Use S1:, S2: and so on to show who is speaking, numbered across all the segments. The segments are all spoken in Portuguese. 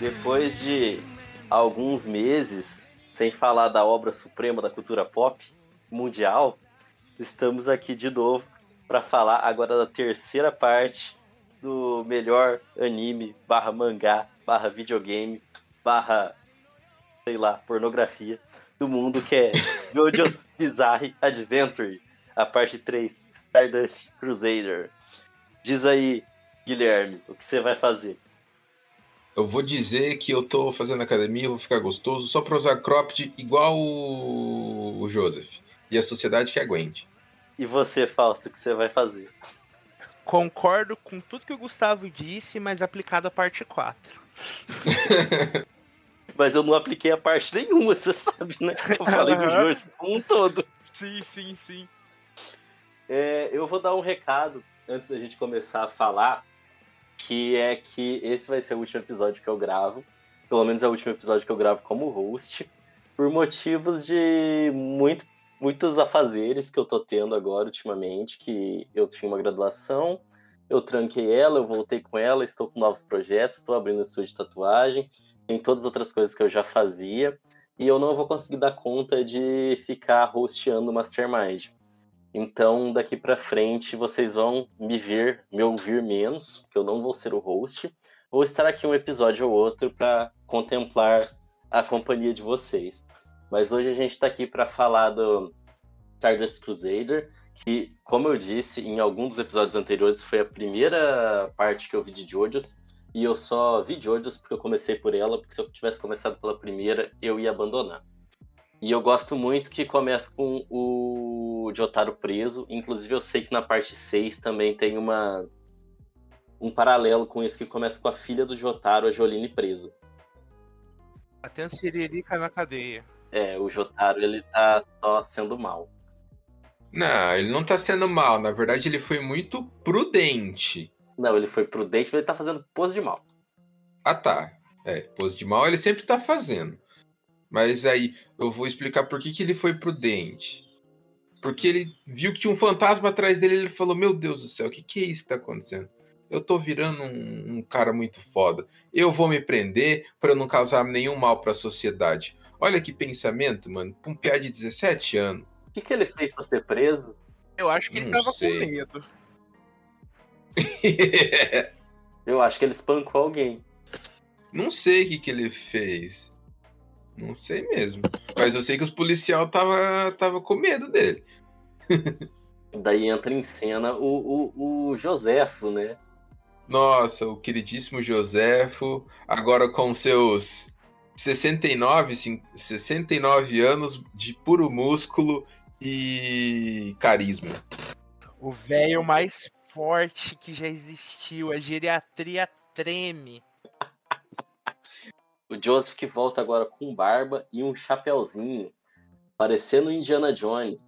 S1: Depois de alguns meses sem falar da obra suprema da cultura pop mundial, estamos aqui de novo para falar agora da terceira parte do melhor anime barra mangá barra videogame barra sei lá pornografia do mundo que é JoJo's Bizarre Adventure, a parte 3, Stardust Crusader. Diz aí, Guilherme, o que você vai fazer?
S2: Eu vou dizer que eu tô fazendo academia, vou ficar gostoso só pra usar cropped igual o Joseph. E a sociedade que aguente.
S1: E você, Fausto, o que você vai fazer?
S3: Concordo com tudo que o Gustavo disse, mas aplicado a parte 4.
S1: mas eu não apliquei a parte nenhuma, você sabe, né? Eu falei do jogo como um todo.
S3: Sim, sim, sim.
S1: É, eu vou dar um recado antes da gente começar a falar, que é que esse vai ser o último episódio que eu gravo. Pelo menos é o último episódio que eu gravo como host. Por motivos de muito, muitos afazeres que eu tô tendo agora ultimamente, que eu tinha uma graduação, eu tranquei ela, eu voltei com ela, estou com novos projetos, estou abrindo estúdio de tatuagem, tem todas as outras coisas que eu já fazia, e eu não vou conseguir dar conta de ficar hosteando o Mastermind. Então, daqui para frente, vocês vão me ver, me ouvir menos, porque eu não vou ser o host. Vou estar aqui um episódio ou outro para contemplar a companhia de vocês. Mas hoje a gente está aqui para falar do Stardust Crusader, que, como eu disse em algum dos episódios anteriores, foi a primeira parte que eu vi de JoJo's. E eu só vi JoJo's porque eu comecei por ela, porque se eu tivesse começado pela primeira, eu ia abandonar. E eu gosto muito que começa com o Jotaro preso. Inclusive, eu sei que na parte 6 também tem uma um paralelo com isso que começa com a filha do Jotaro, a Joline, presa.
S3: Até a Siririca na cadeia.
S1: É, o Jotaro ele tá só sendo mal.
S2: Não, ele não tá sendo mal. Na verdade, ele foi muito prudente.
S1: Não, ele foi prudente, mas ele tá fazendo pose de mal.
S2: Ah, tá. É, pose de mal ele sempre tá fazendo. Mas aí eu vou explicar por que, que ele foi prudente. Porque ele viu que tinha um fantasma atrás dele e ele falou: Meu Deus do céu, o que, que é isso que tá acontecendo? Eu tô virando um, um cara muito foda. Eu vou me prender para não causar nenhum mal para a sociedade. Olha que pensamento, mano. Um piá de 17 anos.
S1: O que, que ele fez pra ser preso?
S3: Eu acho que ele não tava sei. com medo.
S1: Eu acho que ele espancou alguém.
S2: Não sei o que, que ele fez. Não sei mesmo. Mas eu sei que os policiais tava, tava com medo dele.
S1: Daí entra em cena o, o, o Josefo, né?
S2: Nossa, o queridíssimo Josefo, agora com seus 69, 69 anos de puro músculo e carisma.
S3: O velho mais forte que já existiu, a geriatria treme.
S1: O Joseph que volta agora com barba e um chapéuzinho, parecendo Indiana Jones,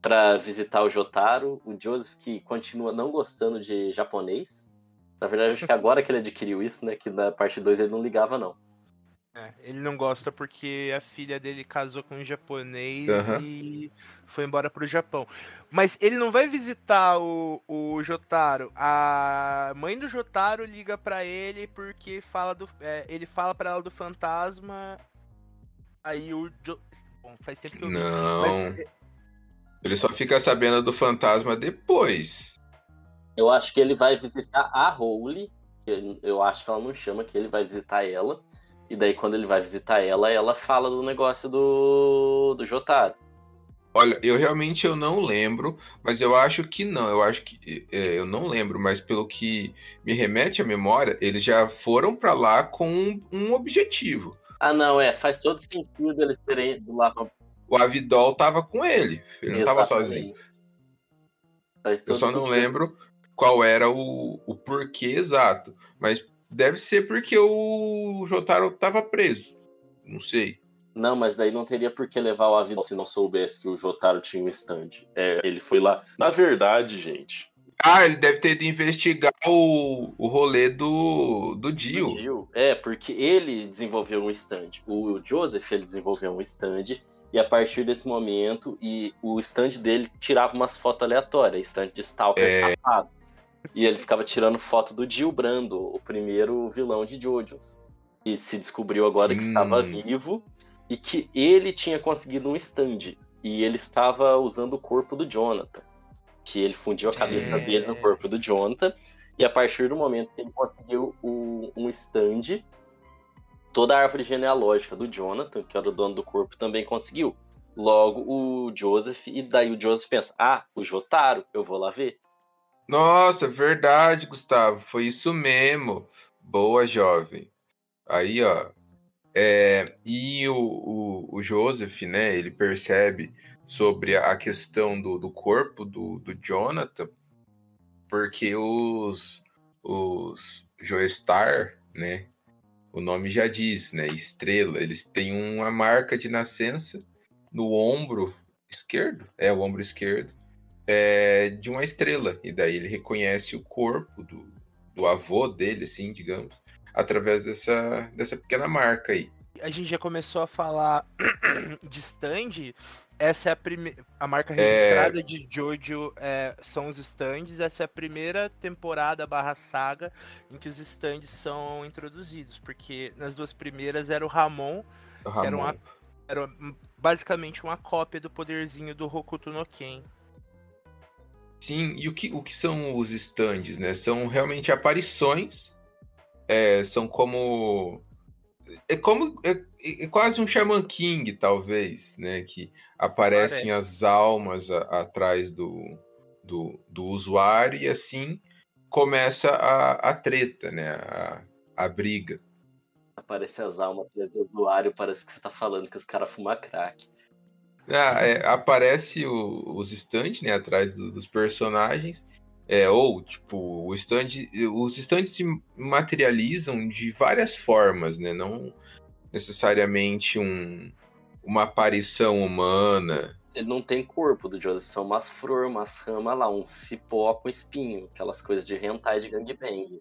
S1: para visitar o Jotaro. O Joseph que continua não gostando de japonês. Na verdade, acho que agora que ele adquiriu isso, né? Que na parte 2 ele não ligava, não.
S3: É, ele não gosta porque a filha dele casou com um japonês uhum. e foi embora pro Japão. Mas ele não vai visitar o, o Jotaro. A mãe do Jotaro liga para ele porque fala do, é, ele fala para ela do fantasma. Aí o jo... Bom, faz tempo que eu
S2: Não. Mas... É ele só fica sabendo do fantasma depois.
S1: Eu acho que ele vai visitar a que eu acho que ela não chama, que ele vai visitar ela. E daí, quando ele vai visitar ela, ela fala do negócio do, do Jotaro.
S2: Olha, eu realmente eu não lembro, mas eu acho que não. Eu acho que é, eu não lembro, mas pelo que me remete à memória, eles já foram para lá com um, um, objetivo.
S1: Ah, não, é. Faz todo sentido eles terem ido lá. Pra...
S2: O Avidol tava com ele. Ele não tava sozinho. eu só não sentido. lembro qual era o, o porquê exato. Mas deve ser porque o Jotaro tava preso. Não sei.
S1: Não, mas daí não teria por que levar o avião se não soubesse que o Jotaro tinha um stand. É, ele foi lá. Na verdade, gente.
S2: Ah, ele deve ter de investigar o, o rolê do, do Dio.
S1: Dio. É, porque ele desenvolveu um stand. O Joseph, ele desenvolveu um stand. E a partir desse momento, e o stand dele tirava umas fotos aleatórias, stand de Stalker é... safado. E ele ficava tirando foto do Dio Brando, o primeiro vilão de Jojo's. E se descobriu agora que estava vivo e que ele tinha conseguido um stand. E ele estava usando o corpo do Jonathan. Que ele fundiu a cabeça é... dele no corpo do Jonathan. E a partir do momento que ele conseguiu o, um stand, toda a árvore genealógica do Jonathan, que era o dono do corpo, também conseguiu. Logo, o Joseph, e daí o Joseph pensa: ah, o Jotaro, eu vou lá ver.
S2: Nossa, verdade, Gustavo, foi isso mesmo. Boa, jovem. Aí, ó. É, e o, o, o, Joseph, né, ele percebe sobre a questão do, do corpo do, do Jonathan, porque os, os Joestar, né, o nome já diz, né, estrela, eles têm uma marca de nascença no ombro esquerdo, é o ombro esquerdo, é, de uma estrela, e daí ele reconhece o corpo do, do avô dele, assim, digamos, através dessa, dessa pequena marca aí.
S3: A gente já começou a falar de stand. Essa é a primeira. A marca registrada é... de Jojo é, são os stands. Essa é a primeira temporada barra saga em que os stands são introduzidos. Porque nas duas primeiras era o Ramon, o Ramon. que era, uma, era basicamente uma cópia do poderzinho do Hokuto no Ken.
S2: Sim, e o que, o que são os stands, né? São realmente aparições é, são como. É como. É, é, quase um Shaman King, talvez, né? Que aparecem Parece. as almas a, atrás do, do, do, usuário e assim começa a, a treta, né? A, a briga.
S1: Aparece as almas atrás do usuário, parece que você tá falando que os caras fumam crack.
S2: Ah, é, aparece o, os stands, né, atrás do, dos personagens, é, ou, tipo, o stand, os stands se materializam de várias formas, né? Não necessariamente um, uma aparição humana.
S1: Ele não tem corpo do Joseph, são umas flores, umas ramas lá, um cipó com espinho, aquelas coisas de hentai de gangbang.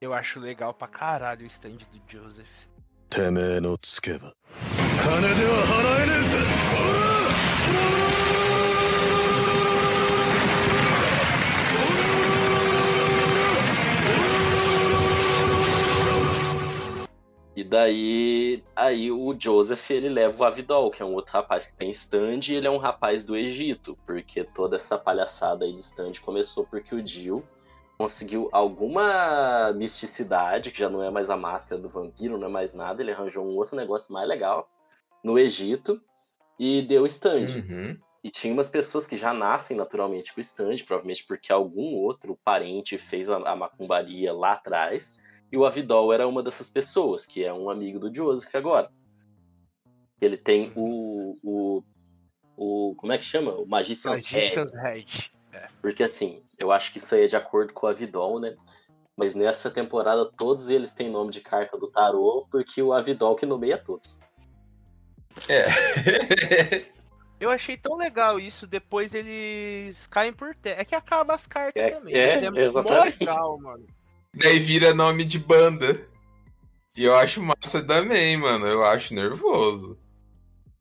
S3: Eu acho legal pra caralho o stand do Joseph.
S1: E daí, aí o Joseph ele leva o Avidol, que é um outro rapaz que tem stand, e ele é um rapaz do Egito, porque toda essa palhaçada aí de stand começou porque o Jill conseguiu alguma misticidade, que já não é mais a máscara do vampiro, não é mais nada, ele arranjou um outro negócio mais legal no Egito e deu stand. Uhum. E tinha umas pessoas que já nascem naturalmente com stand, provavelmente porque algum outro parente fez a, a macumbaria lá atrás e o Avidol era uma dessas pessoas, que é um amigo do Joseph agora. Ele tem o. o, o como é que chama? O Magician's, Magician's Head. Head. É. Porque assim, eu acho que isso aí é de acordo com o Avidol, né? Mas nessa temporada todos eles têm nome de carta do tarô, porque o Avidol que nomeia todos.
S2: É.
S3: Eu achei tão legal isso, depois eles caem por terra. É que acaba as cartas
S1: é,
S3: também.
S1: É, é exatamente.
S3: legal, mano.
S2: Daí vira nome de banda. E eu acho massa também, mano. Eu acho nervoso.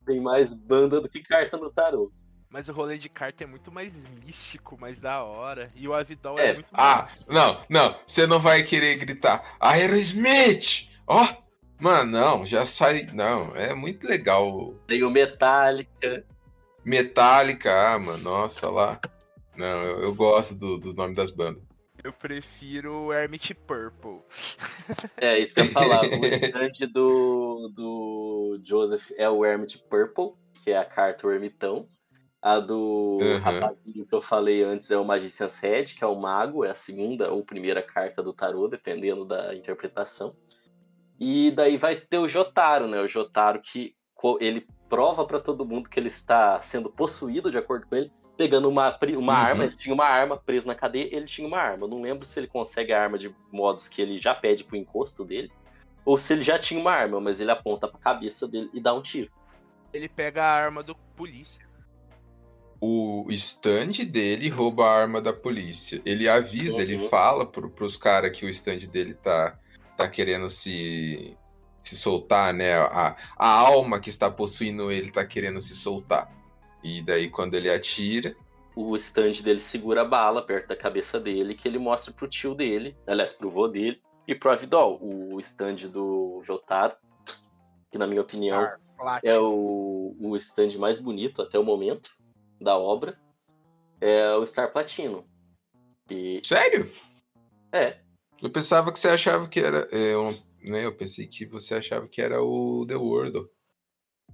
S1: Tem mais banda do que carta no tarô.
S3: Mas o rolê de carta é muito mais místico, mais da hora. E o Avidol é, é muito
S2: Ah, massa. não, não. Você não vai querer gritar Aerosmith! Ó! Oh! Mano, não, já sai. Não, é muito legal.
S1: Tem o Metallica.
S2: Metallica, ah, mano, nossa lá. Não, eu, eu gosto do, do nome das bandas.
S3: Eu prefiro o Hermit Purple.
S1: É, isso que eu ia falar. O stand do, do Joseph é o Hermit Purple, que é a carta o Ermitão. A do uhum. rapazinho que eu falei antes é o Magician's Head, que é o Mago, é a segunda ou primeira carta do tarô, dependendo da interpretação. E daí vai ter o Jotaro, né? O Jotaro que ele prova para todo mundo que ele está sendo possuído, de acordo com ele, pegando uma, uma
S2: Uhum.
S1: arma, ele tinha uma arma presa na cadeia, ele tinha uma arma. Eu não lembro se ele consegue a arma de modos que ele já pede pro encosto dele, ou se ele já tinha uma arma, mas ele aponta pra cabeça dele e dá um tiro.
S3: Ele pega a arma do polícia.
S2: O stand dele rouba a arma da polícia. Ele avisa,
S1: Uhum.
S2: ele fala pro, pros caras que o stand dele tá, tá querendo se, se soltar, né? A, a alma que está possuindo ele tá querendo se soltar. E daí, quando ele atira,
S1: O stand dele segura a bala perto da cabeça dele, que ele mostra pro tio dele, aliás, pro vô dele, e pro Avidol. O stand do Jotaro, que na minha opinião
S3: Star
S1: é o, o stand mais bonito até o momento da obra, é o Star Platino. Que
S2: sério?
S1: é,
S2: Eu pensava que você achava que era. é, Eu, né, eu pensei que você achava que era o The World.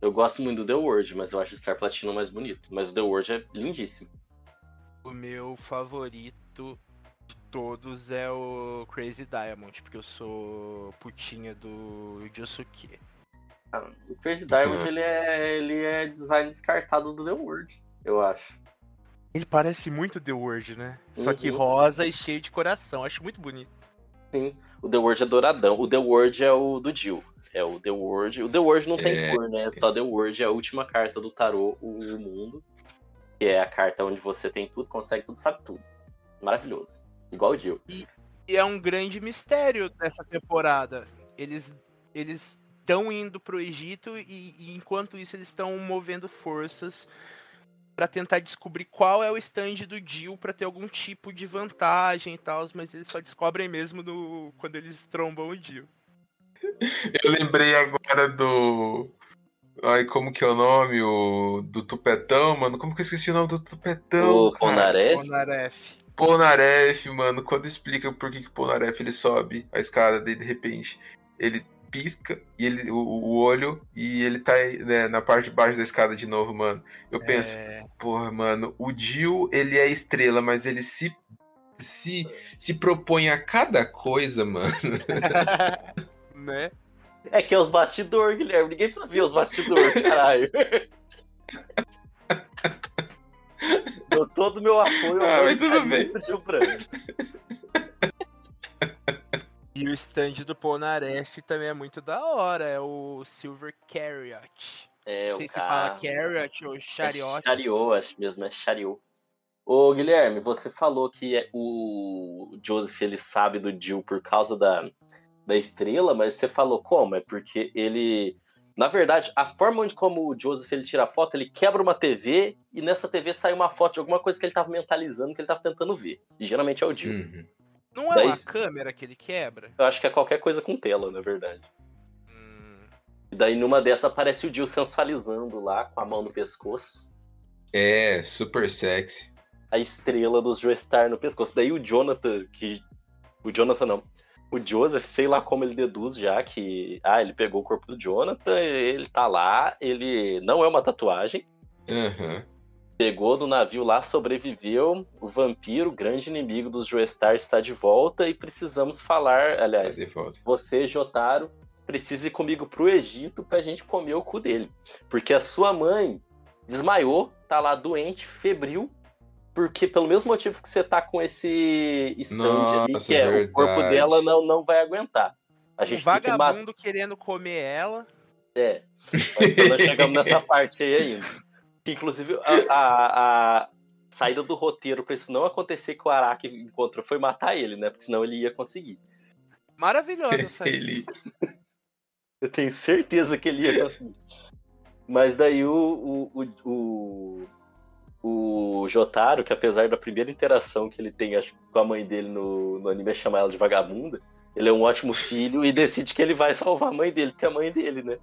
S1: eu gosto muito do The World, mas eu acho o Star Platino mais bonito. Mas o The World é lindíssimo.
S3: O meu favorito de todos é o Crazy Diamond, porque eu sou putinha do Josuke.
S1: Ah, O Crazy Diamond,
S2: Uhum.
S1: ele, é, ele é design descartado do The World, eu acho.
S3: Ele parece muito The World, né? Só que
S1: Uhum.
S3: rosa e cheio de coração. Acho muito bonito.
S1: Sim, o The World é douradão. O The World é o do Jill. É o The World. O The World não tem
S2: É.
S1: cor, né? Só The World é a última carta do tarô, o mundo. Que é a carta onde você tem tudo, consegue tudo, sabe tudo. Maravilhoso. Igual o Jill.
S3: E é um grande mistério dessa temporada. Eles eles estão indo pro Egito e, e enquanto isso eles estão movendo forças pra tentar descobrir qual é o stand do Jill pra ter algum tipo de vantagem e tal, mas eles só descobrem mesmo no, quando eles trombam o Jill.
S2: Eu lembrei agora do. Ai, como que é o nome? O... Do Tupetão, mano. Como que eu esqueci o nome do Tupetão?
S1: o
S2: cara?
S1: Ponaré.
S3: Onaref.
S2: Polnareff, mano. Quando explica por que, que o Polnareff ele sobe a escada dele de repente, ele pisca e ele, o, o olho e ele tá né, na parte de baixo da escada de novo, mano. Eu penso,
S3: É,
S2: porra, mano, o Jill, ele é estrela, mas ele se se, se propõe a cada coisa, mano.
S3: né?
S1: É que é os bastidores, Guilherme. Ninguém precisa ver os bastidores, caralho. Dou todo o meu apoio
S2: Ah,
S1: ao
S2: mas tudo bem.
S3: E o stand do Polnareff também é muito da hora, é o Silver Chariot.
S1: É,
S3: Não
S1: o
S3: sei se
S1: cara...
S3: fala Chariot ou Chariot.
S1: Chariot, acho mesmo, é Chariot. Ô, Guilherme, você falou que é- o Joseph ele sabe do Jill por causa da, da estrela, mas você falou como? É porque ele. Na verdade, a forma onde como o Joseph ele tira a foto, ele quebra uma TV e nessa TV sai uma foto de alguma coisa que ele tava mentalizando, que ele tava tentando ver. E geralmente é o Jill.
S2: Uhum.
S3: Não é
S1: Daí-
S3: uma câmera que ele quebra?
S1: Eu acho que é qualquer coisa com tela, na verdade.
S3: Hum,
S1: E daí numa dessa aparece o Jill sensualizando lá, com a mão no pescoço.
S2: É, super sexy.
S1: a estrela dos Joestar no pescoço. Daí o Jonathan, que. O Jonathan não. O Joseph, sei lá como ele deduz já que. Ah, ele pegou o corpo do Jonathan, ele tá lá, ele não é uma tatuagem.
S2: Aham.
S1: Pegou do navio lá, sobreviveu. O vampiro, grande inimigo dos Joestar, está de volta e precisamos falar. Aliás, você, Jotaro, precisa ir comigo pro Egito pra gente comer o cu dele. Porque a sua mãe desmaiou, tá lá doente, febril, porque pelo mesmo motivo que você tá com esse stand ali,
S2: Nossa,
S1: que é o corpo
S2: verdade.
S1: dela não, não vai aguentar. A
S3: um
S1: gente tem que matar.
S3: vagabundo querendo comer ela.
S1: É. Mas nós chegamos nessa parte aí ainda. Que, inclusive, a, a- a saída do roteiro pra isso não acontecer que o Araki encontrou foi matar ele, né? Porque senão ele ia conseguir.
S3: Maravilhosa essa
S2: Ele.
S1: Eu tenho certeza que ele ia conseguir. Mas daí o, o, o, o, o Jotaro, que apesar da primeira interação que ele tem acho, com a mãe dele no, no anime é chamar ela de vagabunda, ele é um ótimo filho e decide que ele vai salvar a mãe dele, porque é a mãe dele, né?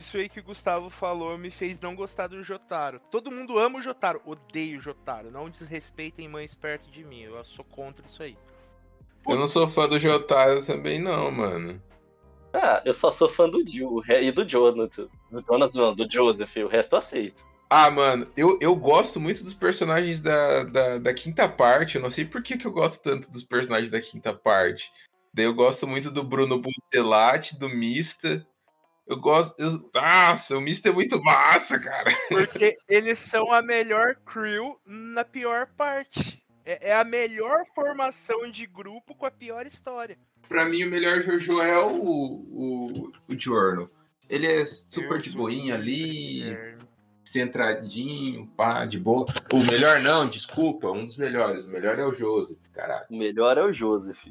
S3: Isso aí que o Gustavo falou me fez não gostar do Jotaro. Todo mundo ama o Jotaro, odeio o Jotaro. Não desrespeitem mães perto de mim. Eu sou contra isso aí.
S2: Eu não sou fã do Jotaro também, não, mano.
S1: Ah, eu só sou fã do Jill e do Jonathan. Do Jonathan, não, do Joseph, o resto eu aceito.
S2: Ah, mano, eu, eu gosto muito dos personagens da, da, da quinta parte. Eu não sei por que, que eu gosto tanto dos personagens da quinta parte. Daí eu gosto muito do Bruno Buntelati, do Mista. Eu gosto. Eu, nossa, o Mister é muito massa, cara.
S3: Porque eles são a melhor crew na pior parte. É, é a melhor formação de grupo com a pior história.
S2: Pra mim, o melhor Jojo é o, o, o Giorno. Ele é super de boinha ali, é. centradinho, pá, de boa. O melhor não, desculpa, um dos melhores. O melhor é o Joseph, caralho.
S1: O melhor é o Joseph.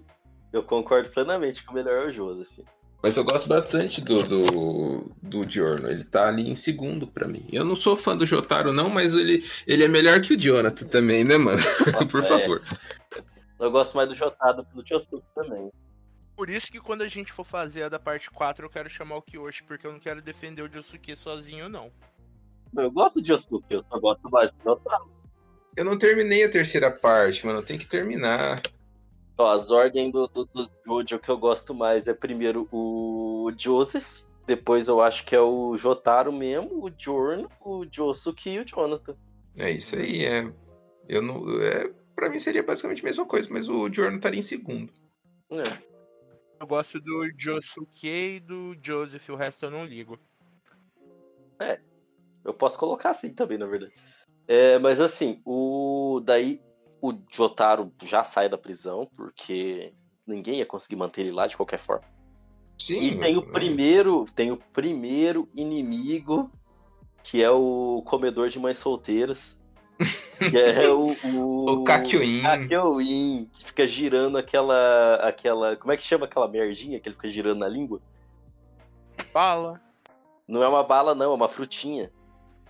S1: Eu concordo plenamente que o melhor é o Joseph.
S2: Mas eu gosto bastante do, do, do Giorno. Ele tá ali em segundo para mim. Eu não sou fã do Jotaro, não, mas ele, ele é melhor que o Jonathan também, né, mano? Por é. favor.
S1: Eu gosto mais do Jotaro do Chosuke também.
S3: Por isso que quando a gente for fazer a da parte 4, eu quero chamar o Kyoshi, porque eu não quero defender o Josuke sozinho, não.
S1: Eu gosto de Josuke, eu só gosto mais do Jotaro.
S2: Eu não terminei a terceira parte, mano. Tem que terminar.
S1: Ó, as ordens do, do, do Jojo que eu gosto mais é primeiro o Joseph, depois eu acho que é o Jotaro mesmo, o Jorno, o Josuke e o Jonathan.
S2: É isso aí, é. Eu não. É, pra mim seria basicamente a mesma coisa, mas o Jorno estaria em segundo.
S3: É. Eu gosto do Josuke e do Joseph, o resto eu não ligo.
S1: É. Eu posso colocar assim também, na verdade. É, mas assim, o. Daí o Jotaro já sai da prisão, porque ninguém ia conseguir manter ele lá de qualquer forma. Sim, e tem o primeiro, tem o primeiro inimigo, que é o comedor de mães solteiras. que é o. O,
S2: o Kakyoin.
S1: Kakyoin, que fica girando aquela. aquela. Como é que chama aquela merdinha que ele fica girando na língua?
S3: Bala.
S1: Não é uma bala, não, é uma frutinha.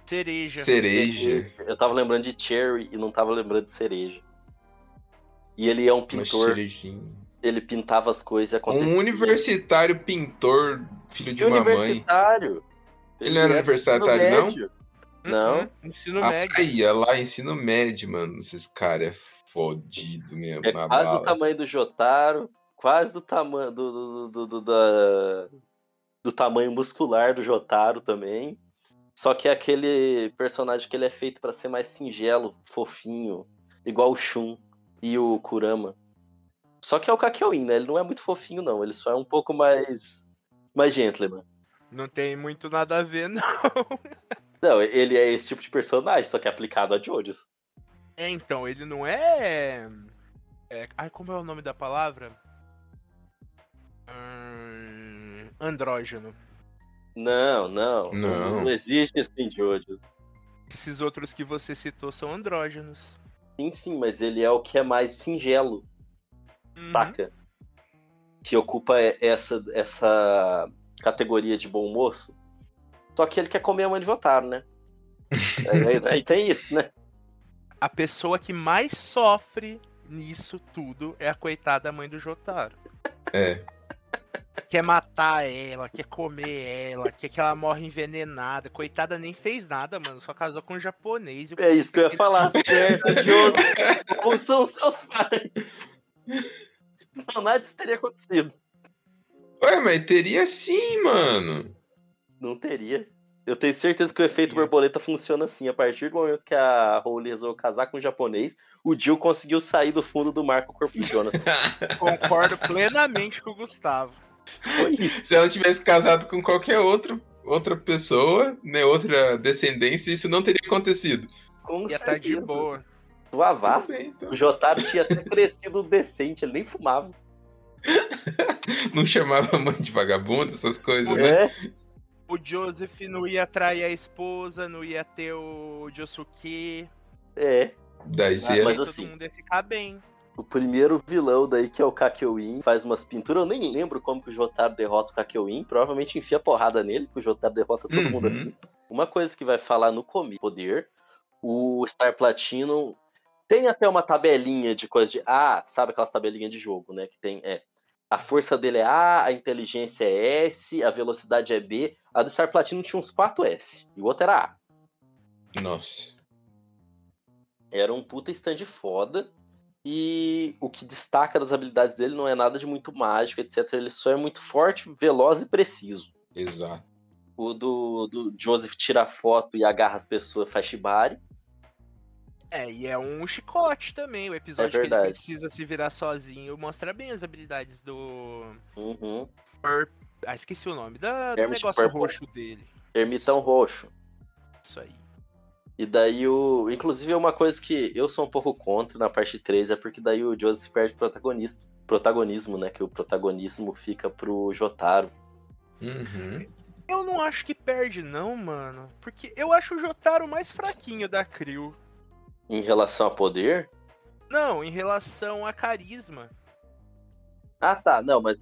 S3: Cereja.
S2: Cereja.
S1: Eu tava lembrando de Cherry e não tava lembrando de cereja. E ele é um pintor. Ele pintava as coisas e
S2: acontecia. Um universitário pintor, filho de uma
S1: universitário?
S2: Ele, ele não era universitário, não?
S1: Não. Uhum.
S3: Ensino ah, médio.
S2: Aí, é lá, ensino médio, mano. Esses caras é fodido mesmo.
S1: É quase bala. do tamanho do Jotaro, quase do tamanho do, do, do, do, da, do tamanho muscular do Jotaro também. Só que é aquele personagem que ele é feito para ser mais singelo, fofinho, igual o Shun e o Kurama. Só que é o Kakyoin, né? Ele não é muito fofinho, não. Ele só é um pouco mais. mais gentleman.
S3: Não tem muito nada a ver, não.
S1: Não, ele é esse tipo de personagem, só que é aplicado a Jojos.
S3: É, então, ele não é. é... Ai, como é o nome da palavra? Hum... Andrógeno.
S1: Não, não.
S2: Não,
S1: não existe esse Jojo.
S3: Esses outros que você citou são andrógenos.
S1: Sim, sim, mas ele é o que é mais singelo. Uhum. Saca? Que ocupa essa, essa categoria de bom moço. Só que ele quer comer a mãe de Jotaro, né? aí, aí tem isso, né?
S3: A pessoa que mais sofre nisso tudo é a coitada mãe do Jotaro.
S2: É
S3: quer matar ela, quer comer ela, quer que ela morra envenenada. Coitada, nem fez nada, mano. Só casou com um japonês.
S1: É isso que eu ia falar, certo, Diogo. Como são os seus pais? Não, nada disso teria acontecido.
S2: Ué, mas teria sim, mano.
S1: Não teria. Eu tenho certeza que o efeito borboleta funciona assim. A partir do momento que a Holly resolveu casar com um japonês, o Jill conseguiu sair do fundo do mar com o corpo de Jonathan.
S3: Concordo plenamente com o Gustavo.
S2: Se ela tivesse casado com qualquer outro, outra pessoa, né, outra descendência, isso não teria acontecido.
S1: Com
S3: Ia estar tá de boa.
S1: Suavaço. Então. O Jotaro tinha até crescido decente, ele nem fumava.
S2: não chamava a mãe de vagabundo, essas coisas, né? é. né?
S3: O Joseph não ia trair a esposa, não ia ter o Josuke.
S1: É.
S2: Daí ah,
S1: mas,
S3: todo assim, mundo ia ficar bem.
S1: O primeiro vilão daí, que é o Kakyoin, faz umas pinturas. Eu nem lembro como que o Jotaro derrota o Kakyoin. Provavelmente enfia porrada nele, que o Jotaro derrota todo uhum. mundo assim. Uma coisa que vai falar no começo, poder, o Star Platinum tem até uma tabelinha de coisa de. Ah, sabe aquelas tabelinhas de jogo, né? Que tem. É, a força dele é A, a inteligência é S, a velocidade é B. A do Star Platinum tinha uns 4 S. E o outro era
S2: A. Nossa.
S1: Era um puta stand foda. E o que destaca das habilidades dele não é nada de muito mágico, etc. Ele só é muito forte, veloz e preciso.
S2: Exato.
S1: O do, do Joseph tira foto e agarra as pessoas, faz shibari.
S3: É, e é um chicote também. O episódio é que ele precisa se virar sozinho mostra bem as habilidades do.
S1: Uhum.
S3: Ah, esqueci o nome. Da, do negócio Purple. roxo dele.
S1: Ermitão Roxo.
S3: Isso aí.
S1: E daí o. Inclusive, uma coisa que eu sou um pouco contra na parte 3 é porque daí o Joseph perde protagonista, protagonismo, né? Que o protagonismo fica pro Jotaro.
S2: Uhum.
S3: Eu não acho que perde, não, mano. Porque eu acho o Jotaro mais fraquinho da Crio.
S1: Em relação a poder?
S3: Não, em relação a carisma.
S1: Ah, tá. Não, mas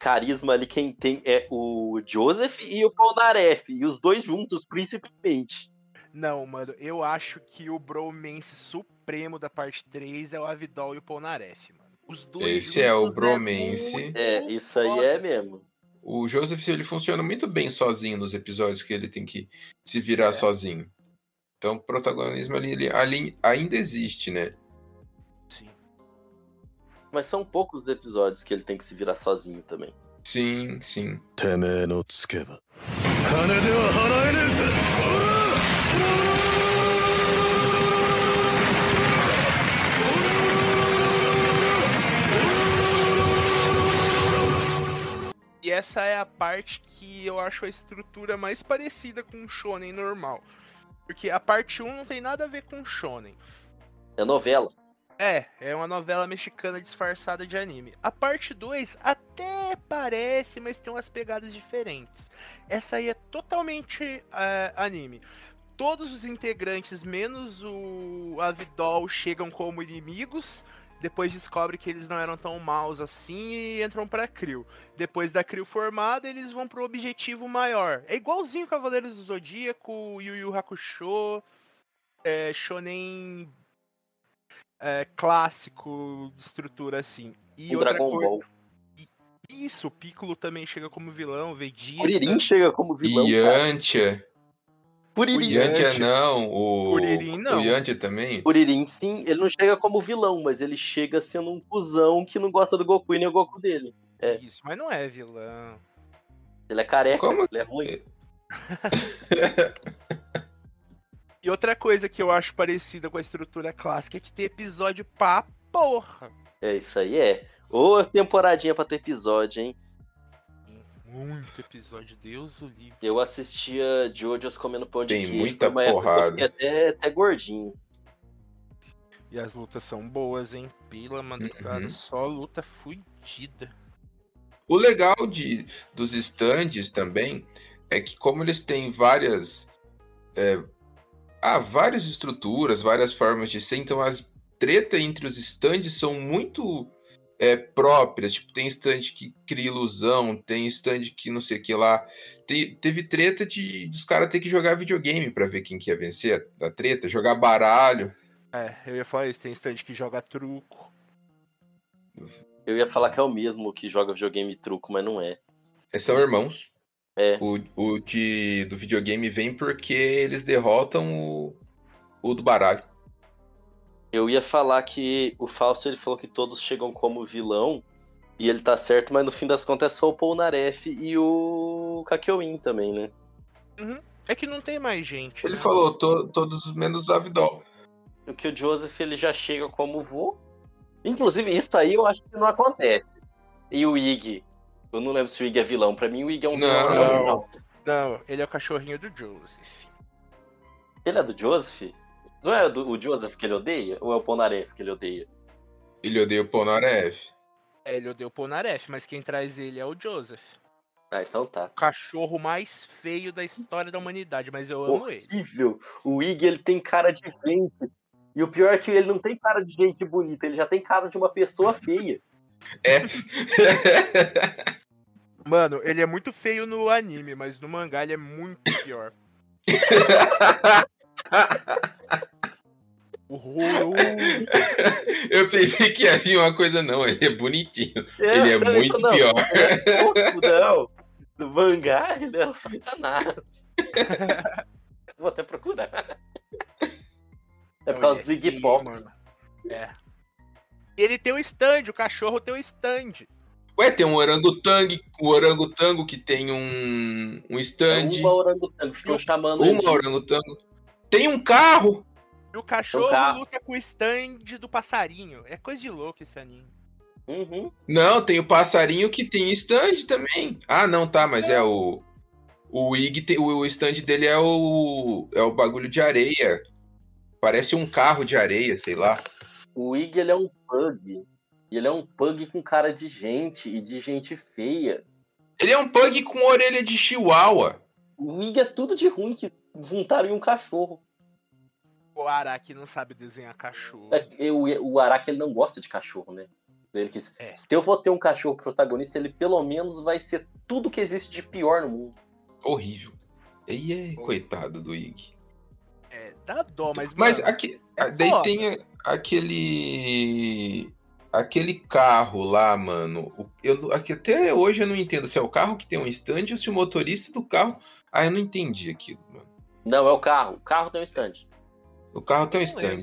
S1: carisma ali quem tem é o Joseph e o Polnareff. E os dois juntos, principalmente.
S3: Não, mano, eu acho que o bromance supremo da parte 3 é o Avidol e o Polnareff, mano. Os dois
S2: Esse é o bromance.
S1: É, é isso aí é mesmo.
S2: O Joseph ele funciona muito bem sozinho nos episódios que ele tem que se virar é. sozinho. Então o protagonismo ali, ele, ali ainda existe, né?
S1: Mas são poucos episódios que ele tem que se virar sozinho também.
S2: Sim, sim.
S3: E essa é a parte que eu acho a estrutura mais parecida com o shonen normal. Porque a parte 1 não tem nada a ver com shonen.
S1: É novela.
S3: É, é uma novela mexicana disfarçada de anime. A parte 2 até parece, mas tem umas pegadas diferentes. Essa aí é totalmente uh, anime. Todos os integrantes, menos o Avidol, chegam como inimigos depois descobre que eles não eram tão maus assim e entram pra Crio. Depois da Crio formada, eles vão pro objetivo maior. É igualzinho Cavaleiros do Zodíaco, Yu Yu Hakusho, é, Shonen é, clássico de estrutura assim. E
S1: o outra Dragon coisa... Ball.
S3: Isso, o Piccolo também chega como vilão, Vegeta.
S1: Kuririn chega como vilão.
S2: Yantia. Kuririn. O Yantia não, o. Kuririn não. O Yantia também?
S1: Kuririn sim, ele não chega como vilão, mas ele chega sendo um cuzão que não gosta do Goku e nem o Goku dele. É.
S3: Isso, mas não é vilão.
S1: Ele é careca, como? ele é ruim.
S3: e outra coisa que eu acho parecida com a estrutura clássica é que tem episódio pra porra.
S1: É, isso aí é. Ô, temporadinha pra ter episódio, hein?
S3: muito episódio, Deus o livre.
S1: Eu assistia Jojo's comendo pão de
S2: Tem queijo. muita porrada.
S1: até, até gordinho.
S3: E as lutas são boas, hein? Pila, madrugada, uhum. só luta fudida.
S2: O legal de, dos stands também é que como eles têm várias... É, ah, várias estruturas, várias formas de ser, então as tretas entre os stands são muito é, próprias. Tipo, tem stand que cria ilusão, tem stand que não sei o que lá. Te, teve treta de dos caras ter que jogar videogame para ver quem que ia vencer a, a, treta, jogar baralho.
S3: É, eu ia falar isso, tem stand que joga truco.
S1: Eu ia falar que é o mesmo que joga videogame e truco, mas não é.
S2: é são irmãos.
S1: É.
S2: O, o de, do videogame vem porque eles derrotam o, o do baralho.
S1: Eu ia falar que o Fausto ele falou que todos chegam como vilão, e ele tá certo, mas no fim das contas é só o Polnareff e o Kakyoin também, né?
S3: Uhum. É que não tem mais gente.
S2: Ele
S3: né?
S2: falou to todos menos o Avidol.
S1: O que o Joseph ele já chega como vô. Inclusive, isso aí eu acho que não acontece. E o Ig? Eu não lembro se o Ig é vilão. Pra mim, o Ig é um
S2: não,
S1: vilão.
S3: Não, não, ele é o cachorrinho do Joseph.
S1: Ele é do Joseph? Não é do, o Joseph que ele odeia? Ou é o Ponaref que ele odeia?
S2: Ele odeia o Ponaref.
S3: É, ele odeia o Ponaref, mas quem traz ele é o Joseph.
S1: Ah, então tá.
S3: O cachorro mais feio da história da humanidade, mas eu amo
S1: ele. Horrível. O Ig, ele tem cara de gente. E o pior é que ele não tem cara de gente bonita, ele já tem cara de uma pessoa feia.
S2: É.
S3: Mano, ele é muito feio no anime, mas no mangá ele é muito pior. Horroroso.
S2: Eu pensei que havia uma coisa, não. Ele é bonitinho. É, ele é muito não, pior.
S1: não. No mangá, ele é um satanás. Vou até procurar. É por causa do Iggy Pop. Mano.
S3: É. Ele tem um stand, o cachorro tem o um stand.
S2: Ué, tem um orangotango, o orangotango que tem um, um stand. É
S1: uma orangotango, ficou chamando.
S2: Uma orangotango. Tem um carro.
S3: E o cachorro um luta com o stand do passarinho. É coisa de louco esse anime.
S1: Uhum.
S2: Não, tem o passarinho que tem stand também. Ah, não, tá, mas é, é o. O Ig, tem, o stand dele é o. É o bagulho de areia. Parece um carro de areia, sei lá.
S1: O Ig, ele é um pug. Ele é um pug com cara de gente e de gente feia.
S2: Ele é um pug com orelha de chihuahua.
S1: O Ig é tudo de ruim que juntaram em um cachorro.
S3: O Araki não sabe desenhar cachorro.
S1: É, eu, o Araki ele não gosta de cachorro, né? Ele quis. É. Se eu vou ter um cachorro protagonista, ele pelo menos vai ser tudo que existe de pior no mundo.
S2: Horrível. E é coitado do Ig.
S3: É, dá dó, mas.
S2: Mas mano, aqui, é daí tem aquele. Aquele carro lá, mano. Eu, aqui, até hoje eu não entendo se é o carro que tem um stand ou se o motorista do carro. Ah, eu não entendi aquilo, mano.
S1: Não, é o carro. O carro tem um stand.
S2: O carro tem um stand.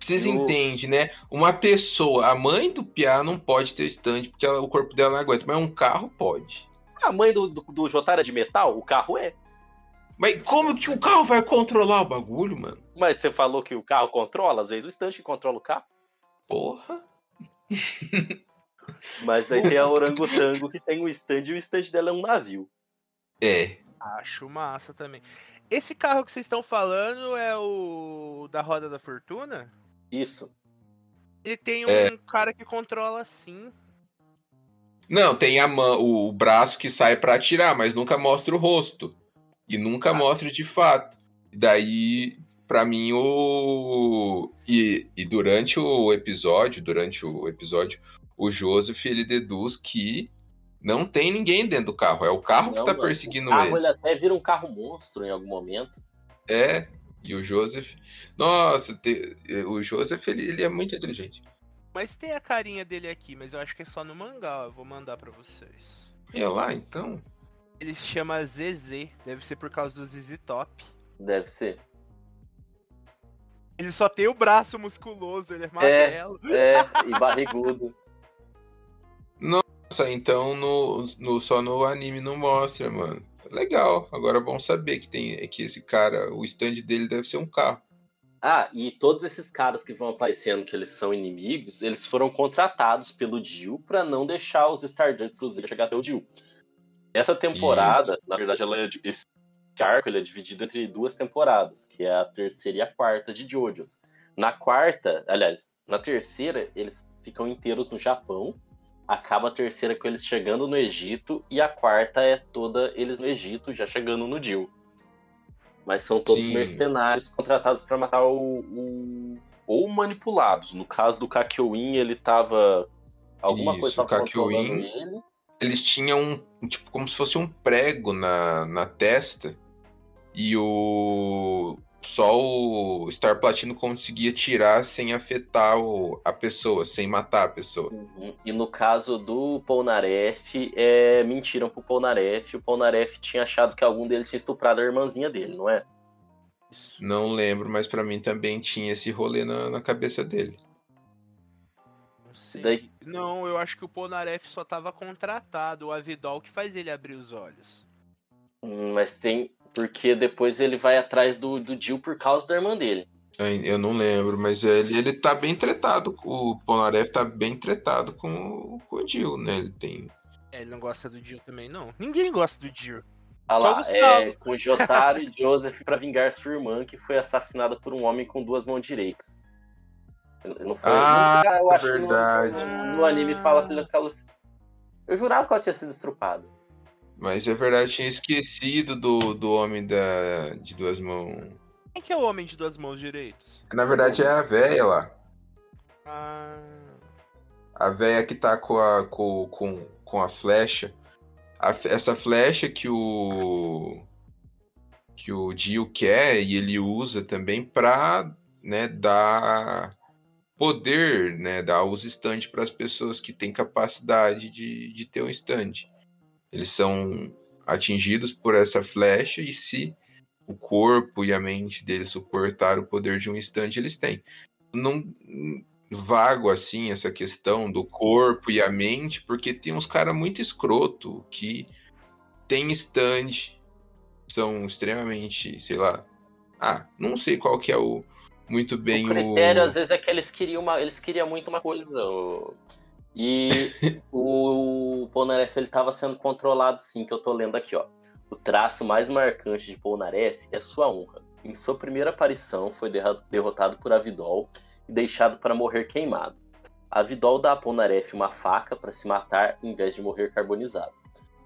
S2: Vocês eu... entendem, né? Uma pessoa, a mãe do Piá não pode ter stand porque ela, o corpo dela não aguenta, mas um carro pode.
S1: A mãe do, do, do Jotaro é de metal? O carro é.
S2: Mas como que o carro vai controlar o bagulho, mano?
S1: Mas você falou que o carro controla? Às vezes o stand que controla o carro.
S2: Porra.
S1: Mas daí tem a Orangotango que tem o stand e o stand dela é um navio.
S2: É.
S3: Acho massa também. Esse carro que vocês estão falando é o da Roda da Fortuna?
S1: Isso.
S3: Ele tem um é. cara que controla assim.
S2: Não, tem a mão, o braço que sai para atirar, mas nunca mostra o rosto. E nunca ah. mostra de fato. Daí, para mim, o. E, e durante o episódio, durante o episódio, o Joseph ele deduz que não tem ninguém dentro do carro, é o carro não, que tá mano, perseguindo o
S1: carro,
S2: ele.
S1: ele até vira um carro monstro em algum momento.
S2: É, e o Joseph. Nossa, te... o Joseph ele, ele, é muito inteligente.
S3: Mas tem a carinha dele aqui, mas eu acho que é só no mangá, eu vou mandar para vocês.
S2: É lá então?
S3: Ele se chama ZZ, deve ser por causa do ZZ Top.
S1: Deve ser.
S3: Ele só tem o braço musculoso, ele é, é magrelo.
S1: É, é e barrigudo.
S2: Nossa, então no, no, só no anime não mostra, mano. Legal, agora é bom saber que tem que esse cara, o stand dele deve ser um carro.
S1: Ah, e todos esses caras que vão aparecendo que eles são inimigos, eles foram contratados pelo Jill para não deixar os Stardust inclusive chegar até o Jill. Essa temporada, Isso. na verdade, ela é, esse arco ele é dividido entre duas temporadas, que é a terceira e a quarta de JoJo's. Na quarta, aliás, na terceira, eles ficam inteiros no Japão acaba a terceira com eles chegando no Egito e a quarta é toda eles no Egito, já chegando no Dil. Mas são todos Sim. mercenários contratados para matar o, o, ou manipulados. No caso do Kakyoin, ele tava alguma Isso, coisa tava Kakyoin, ele.
S2: Eles tinham um, tipo como se fosse um prego na, na testa e o só o Star Platino conseguia tirar sem afetar o, a pessoa, sem matar a pessoa.
S1: Uhum. E no caso do Polnareff, é, mentiram pro Polnareff. O Polnareff tinha achado que algum deles tinha estuprado a irmãzinha dele, não é?
S2: Não lembro, mas para mim também tinha esse rolê na, na cabeça dele.
S3: Não, Daí... não, eu acho que o Polnareff só tava contratado, o Avidol que faz ele abrir os olhos.
S1: Hum, mas tem, porque depois ele vai atrás do, do Jill por causa da irmã dele.
S2: Eu não lembro, mas ele, ele tá bem tretado. O Polnareff tá bem tretado com, com o Jill, né? Ele tem.
S3: É, ele não gosta do Jill também, não. Ninguém gosta do Jill.
S1: Ah lá, é, com Jotaro e Joseph para vingar sua irmã, que foi assassinada por um homem com duas mãos direitas. Não foi,
S2: ah, eu acho verdade.
S1: Que no, no, anime fala que ela. Eu jurava que ela tinha sido estrupada.
S2: Mas é verdade, tinha esquecido do, do homem da, de duas mãos.
S3: Quem que é o homem de duas mãos direitas?
S2: Na verdade é a véia lá.
S3: Ah.
S2: A véia que tá com a, com, com, com a flecha. A, essa flecha que o. que o Dio quer e ele usa também pra né, dar poder, né, dar os stands para as pessoas que têm capacidade de, de ter um stand. Eles são atingidos por essa flecha e se o corpo e a mente deles suportar o poder de um instante, eles têm. Não vago assim essa questão do corpo e a mente, porque tem uns caras muito escroto que tem stand, são extremamente, sei lá. Ah, não sei qual que é o muito bem
S1: o critério o... às vezes é que eles queriam uma, eles queriam muito uma coisa, E o Polnareff ele estava sendo controlado sim, que eu tô lendo aqui, ó. O traço mais marcante de Polnareff é sua honra. Em sua primeira aparição, foi derrotado por Avidol e deixado para morrer queimado. Avidol dá a Polnareff uma faca para se matar em vez de morrer carbonizado.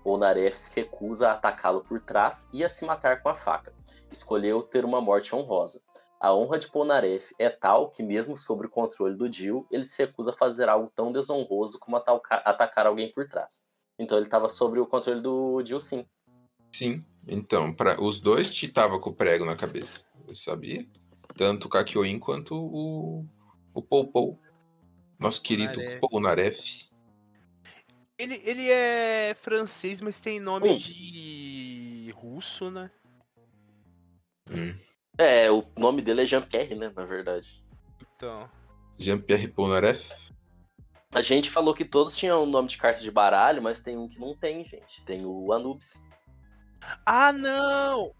S1: Polnareff se recusa a atacá-lo por trás e a se matar com a faca. Escolheu ter uma morte honrosa. A honra de Polnareff é tal que, mesmo sob o controle do Jill, ele se recusa a fazer algo tão desonroso como atacar alguém por trás. Então ele estava sob o controle do Jill, sim.
S2: Sim, então, para os dois estavam com o prego na cabeça. Eu sabia. Tanto o Kakyoin quanto o, o Poupou. Nosso querido Polnareff.
S3: Ele, ele é francês, mas tem nome hum. de russo, né?
S1: Hum. É, o nome dele é Jean-Pierre, né, na verdade.
S3: Então.
S2: Jean-Pierre Polnareff?
S1: A gente falou que todos tinham o nome de carta de baralho, mas tem um que não tem, gente. Tem o Anubis.
S3: Ah, não!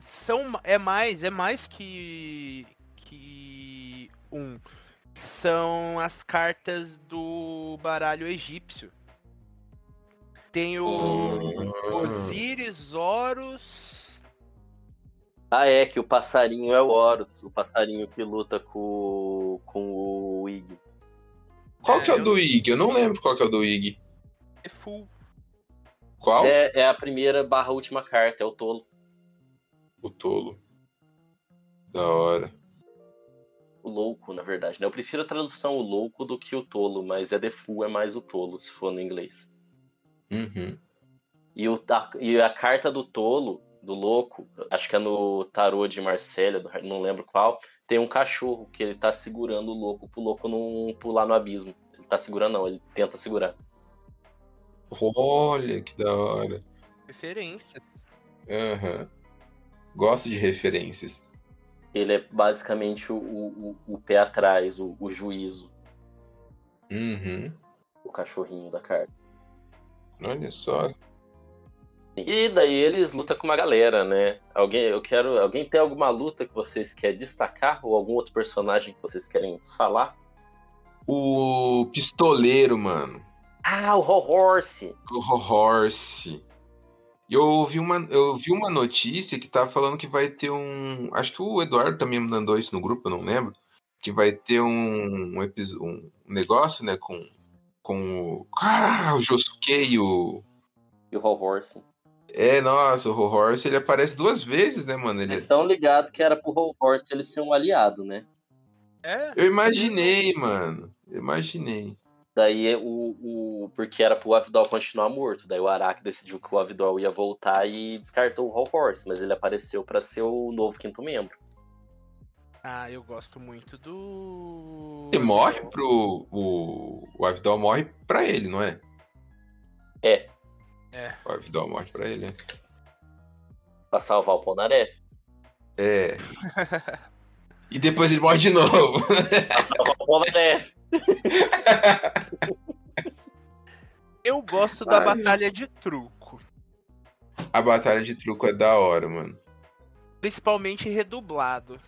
S3: São, é mais, é mais que, que um. São as cartas do baralho egípcio. Tem o hum. Osiris, Horus,
S1: ah, é, que o passarinho é o Horus, o passarinho que luta com, com o Ig.
S2: Qual é, que é o do Ig? Eu não lembro qual que é o do Ig.
S3: É full.
S2: Qual?
S1: É, é a primeira barra última carta, é o tolo.
S2: O tolo. Da hora.
S1: O louco, na verdade, né? Eu prefiro a tradução o louco do que o tolo, mas é The Fool é mais o tolo, se for no inglês.
S2: Uhum.
S1: E, o, a, e a carta do tolo do louco, acho que é no tarô de Marcélia, não lembro qual, tem um cachorro que ele tá segurando o louco pro louco não pular no abismo. Ele tá segurando, não, ele tenta segurar.
S2: Olha que da hora.
S3: Referência.
S2: Aham. Uhum. Gosto de referências.
S1: Ele é basicamente o, o, o pé atrás, o, o juízo.
S2: Uhum.
S1: O cachorrinho da carta.
S2: Olha só.
S1: E daí eles lutam com uma galera, né? Alguém, eu quero, alguém tem alguma luta que vocês querem destacar ou algum outro personagem que vocês querem falar?
S2: O pistoleiro, mano.
S1: Ah, o Horse.
S2: O Horse. Eu vi uma, eu vi uma notícia que tava falando que vai ter um, acho que o Eduardo também mandou isso no grupo, eu não lembro, que vai ter um um, um negócio, né, com com o, ah, o Josuke e o
S1: e o Horse.
S2: É, nossa, o Horse ele aparece duas vezes, né, mano? Ele...
S1: Eles estão ligados que era pro Horse eles ser um aliado, né?
S2: É. Eu imaginei, mano. Eu imaginei.
S1: Daí o, o. Porque era pro Avidol continuar morto. Daí o Araki decidiu que o Avidol ia voltar e descartou o Horse, mas ele apareceu para ser o novo quinto membro.
S3: Ah, eu gosto muito do.
S2: Ele morre pro. O, o Avidol morre pra ele, não é?
S1: É.
S3: É.
S2: Pode dar uma morte pra ele, né?
S1: Pra salvar o Polnareff?
S2: É. e depois ele morre de novo.
S1: pra salvar o Polnareff.
S3: Eu gosto da Ai. batalha de truco.
S2: A batalha de truco é da hora, mano.
S3: Principalmente redublado.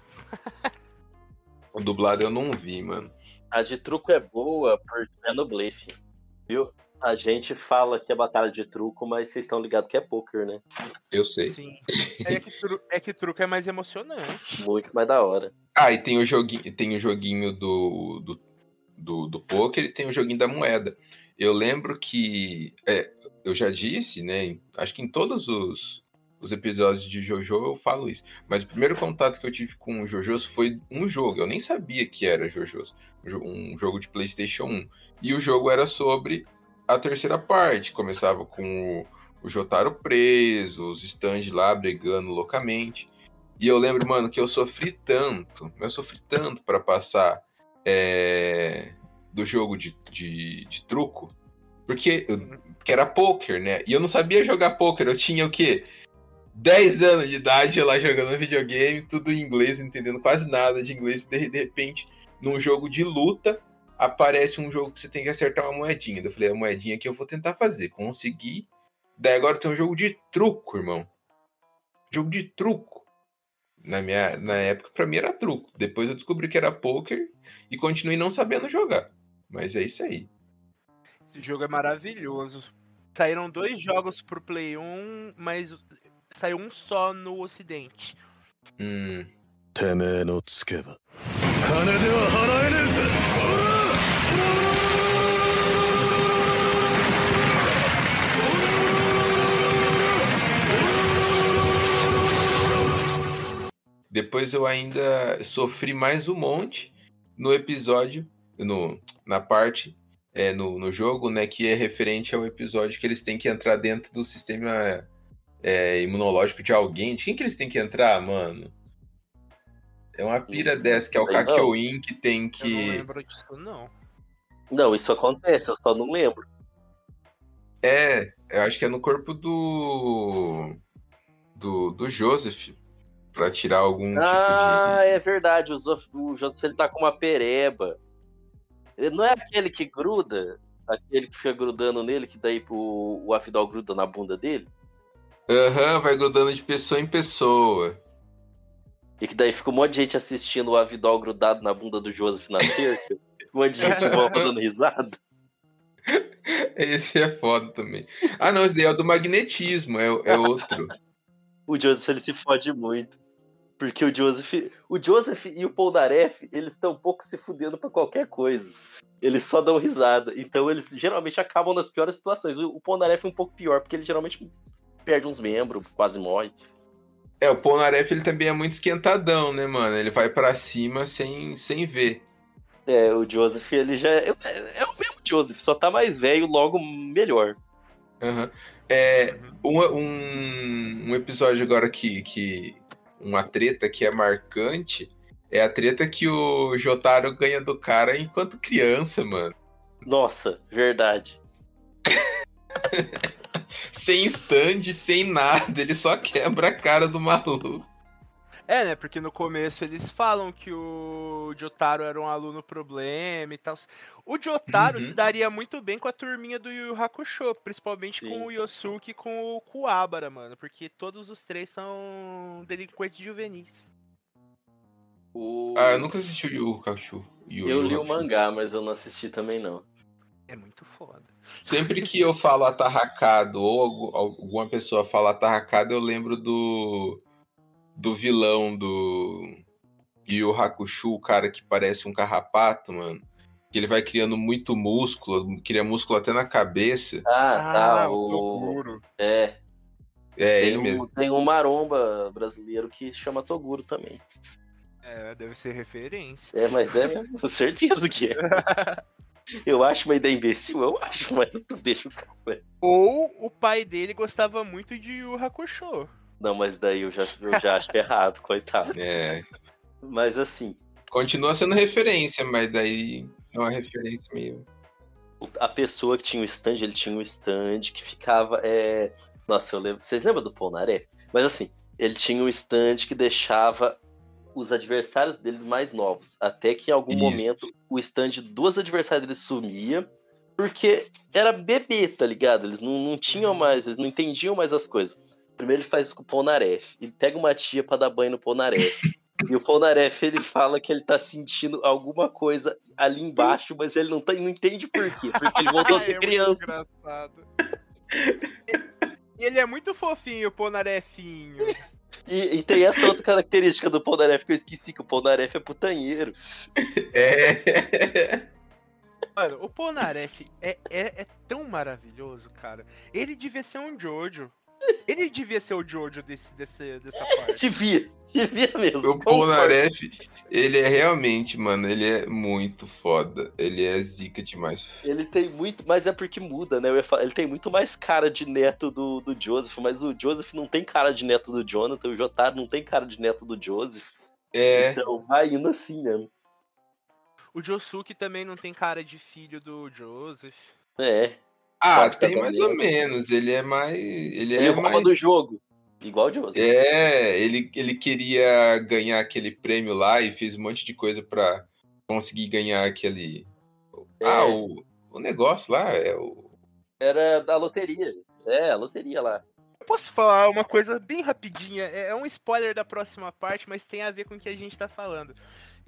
S2: o dublado eu não vi, mano.
S1: A de truco é boa porque é no blefe. Viu? A gente fala que é batalha de truco, mas vocês estão ligados que é poker, né?
S2: Eu sei.
S3: Sim. É que, tru... é que truco é mais emocionante.
S1: Muito mais da hora.
S2: Ah, e tem o joguinho, tem o joguinho do, do, do, do poker e tem o joguinho da moeda. Eu lembro que. É, eu já disse, né? Acho que em todos os, os episódios de Jojo eu falo isso. Mas o primeiro contato que eu tive com o Jojo foi um jogo. Eu nem sabia que era Jojo. Um jogo de PlayStation 1. E o jogo era sobre a terceira parte. Começava com o, o Jotaro preso, os stands lá brigando loucamente. E eu lembro, mano, que eu sofri tanto, eu sofri tanto para passar é, do jogo de, de, de truco, porque, porque era poker, né? E eu não sabia jogar poker, eu tinha o quê? 10 anos de idade lá jogando videogame, tudo em inglês, entendendo quase nada de inglês, de, de repente, num jogo de luta, aparece um jogo que você tem que acertar uma moedinha. Eu falei, a moedinha que eu vou tentar fazer. Consegui. Daí agora tem um jogo de truco, irmão. Jogo de truco. Na, minha, na época, pra mim era truco. Depois eu descobri que era poker e continuei não sabendo jogar. Mas é isso aí.
S3: Esse jogo é maravilhoso. Saíram dois jogos pro Play 1, mas saiu um só no Ocidente.
S2: Hum. Depois eu ainda sofri mais um monte no episódio, no, na parte, é, no, no jogo, né, que é referente ao episódio que eles têm que entrar dentro do sistema é, imunológico de alguém. De quem que eles têm que entrar, mano? É uma pira dessa, que é o Kakyoin que tem que. Eu
S3: não lembro disso, não.
S1: Não, isso acontece, eu só não lembro.
S2: É, eu acho que é no corpo do. Do, do Joseph. Pra tirar algum
S1: ah, tipo
S2: de.
S1: Ah, é verdade. O, Zof, o Joseph ele tá com uma pereba. Ele não é aquele que gruda? Aquele que fica grudando nele, que daí o, o Afidal gruda na bunda dele?
S2: Aham, uhum, vai grudando de pessoa em pessoa.
S1: E que daí fica um monte de gente assistindo o Avidol grudado na bunda do Joseph na cerca. um monte de gente dando risada.
S2: Esse é foda também. Ah, não, esse daí é o do magnetismo, é, é outro.
S1: o Joseph ele se fode muito. Porque o Joseph, o Joseph e o Polnareff, eles estão um pouco se fudendo para qualquer coisa. Eles só dão risada. Então eles geralmente acabam nas piores situações. O Polnareff é um pouco pior, porque ele geralmente perde uns membros, quase morre.
S2: É, o Polnareff ele também é muito esquentadão, né, mano? Ele vai para cima sem, sem ver.
S1: É, o Joseph, ele já é, é, o mesmo Joseph, só tá mais velho, logo melhor.
S2: Uhum. É, um, um, um, episódio agora que, que. Uma treta que é marcante é a treta que o Jotaro ganha do cara enquanto criança, mano.
S1: Nossa, verdade.
S2: sem stand, sem nada, ele só quebra a cara do maluco.
S3: É, né? Porque no começo eles falam que o Jotaro era um aluno problema e tal. O Jotaro uhum. se daria muito bem com a turminha do Yu Hakusho, principalmente Sim. com o Yosuke e com o Kuwabara, mano. Porque todos os três são delinquentes juvenis.
S2: O... Ah, eu nunca assisti o Yu Hakusho.
S1: eu li o mangá, mas eu não assisti também não.
S3: É muito foda.
S2: Sempre que eu falo atarracado ou alguma pessoa fala atarracado, eu lembro do do vilão do Yu Hakusho, o cara que parece um carrapato, mano. Que ele vai criando muito músculo, cria músculo até na cabeça.
S1: Ah, tá. Ah, o... É.
S2: É,
S1: tem
S2: ele
S1: um,
S2: mesmo.
S1: Tem um maromba brasileiro que chama Toguro também.
S3: É, deve ser referência.
S1: É, mas é mesmo, com certeza que é. Eu acho uma ideia imbecil, eu acho, mas deixa o cara.
S3: Ou o pai dele gostava muito de Yu Hakusho.
S1: Não, mas daí eu já, eu já acho errado, coitado.
S2: É.
S1: Mas assim.
S2: Continua sendo referência, mas daí é uma referência meio.
S1: A pessoa que tinha o stand, ele tinha um stand que ficava. É... Nossa, eu lembro. Vocês lembram do Polnareff? Mas assim, ele tinha um stand que deixava os adversários deles mais novos. Até que em algum Isso. momento o stand dos adversários deles sumia. Porque era bebê, tá ligado? Eles não, não tinham uhum. mais, eles não entendiam mais as coisas. Primeiro ele faz isso com o Polnareff. Ele pega uma tia para dar banho no Polnareff. e o Polnareff ele fala que ele tá sentindo alguma coisa ali embaixo, mas ele não, tá, não entende por quê. Porque ele voltou a ser é criança. Muito
S3: engraçado. E ele é muito fofinho, o Polnarefinho.
S1: E, e, tem essa outra característica do Polnareff que eu esqueci, que o Polnareff é putanheiro.
S2: É.
S3: Mano, o Polnareff é, é, é, tão maravilhoso, cara. Ele devia ser um Jojo. Ele devia ser o Jojo desse, desse, dessa parte.
S1: devia, devia mesmo.
S2: O Polnareff, ele é realmente, mano, ele é muito foda. Ele é zica demais.
S1: Ele tem muito, mas é porque muda, né? Falar, ele tem muito mais cara de neto do, do Joseph, mas o Joseph não tem cara de neto do Jonathan, o Jotaro não tem cara de neto do Joseph.
S2: É.
S1: Então vai indo assim mesmo.
S3: O Josuke também não tem cara de filho do Joseph.
S1: É.
S2: Ah, tem mais ou menos. Ele é mais. Ele,
S1: ele
S2: é
S1: mais... do jogo. Igual o Joseph.
S2: É, ele, ele queria ganhar aquele prêmio lá e fez um monte de coisa para conseguir ganhar aquele. É. Ah, o, o negócio lá é o.
S1: Era da loteria. É, a loteria lá.
S3: Eu posso falar uma coisa bem rapidinha. É, é um spoiler da próxima parte, mas tem a ver com o que a gente tá falando.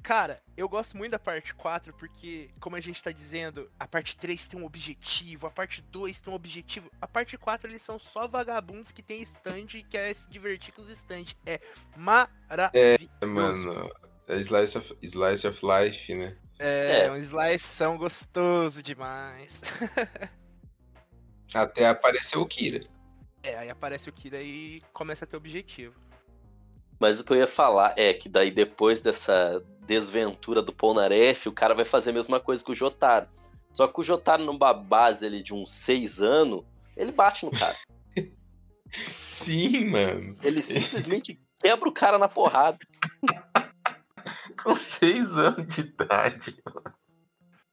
S3: Cara, eu gosto muito da parte 4 porque, como a gente tá dizendo, a parte 3 tem um objetivo, a parte 2 tem um objetivo. A parte 4 eles são só vagabundos que tem stand e quer se divertir com os stands. É maravilhoso.
S2: É, mano. É slice of, slice of life, né?
S3: É, é. um slice gostoso demais.
S2: Até apareceu o Kira.
S3: É, aí aparece o Kira e começa a ter objetivo.
S1: Mas o que eu ia falar é que daí depois dessa desventura do Polnareff, o cara vai fazer a mesma coisa que o Jotaro. Só que o Jotaro numa base ali de uns seis anos, ele bate no cara.
S2: Sim, mano.
S1: Ele simplesmente quebra o cara na porrada.
S2: Com seis anos de idade, mano.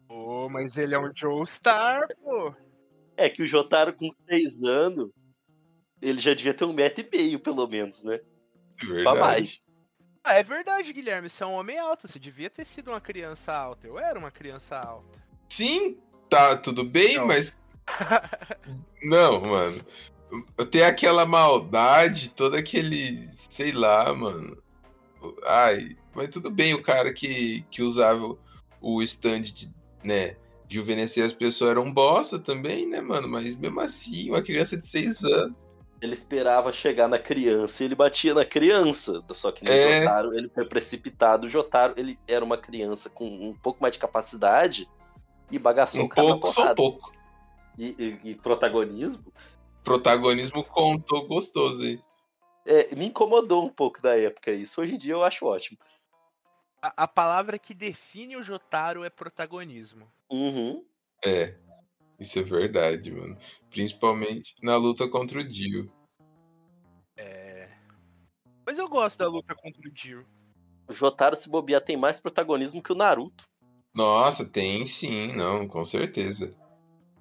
S3: Pô, mas ele é um Joestar, pô.
S1: É que o Jotaro com seis anos, ele já devia ter um metro e meio, pelo menos, né?
S2: Verdade. Pra mais.
S3: Ah, é verdade, Guilherme. Você é um homem alto. Você devia ter sido uma criança alta. Eu era uma criança alta.
S2: Sim, tá tudo bem, Não. mas. Não, mano. Eu tenho aquela maldade, todo aquele. Sei lá, mano. Ai, mas tudo bem, o cara que, que usava o stand de, né, de juvenescer as pessoas era um bosta também, né, mano? Mas mesmo assim, uma criança de 6 anos.
S1: Ele esperava chegar na criança e ele batia na criança. Só que no é... Jotaro ele foi precipitado. O Jotaro ele era uma criança com um pouco mais de capacidade e bagaçou
S2: um o cara pouco, na Só um pouco.
S1: E, e, e, protagonismo.
S2: Protagonismo contou gostoso aí.
S1: É, me incomodou um pouco da época isso. Hoje em dia eu acho ótimo.
S3: A, a palavra que define o Jotaro é protagonismo.
S1: Uhum.
S2: É. Isso é verdade, mano. Principalmente na luta contra o Dio.
S3: É. Mas eu gosto da luta contra o Dio.
S1: O Jotaro, se bobear, tem mais protagonismo que o Naruto.
S2: Nossa, tem sim, não, com certeza.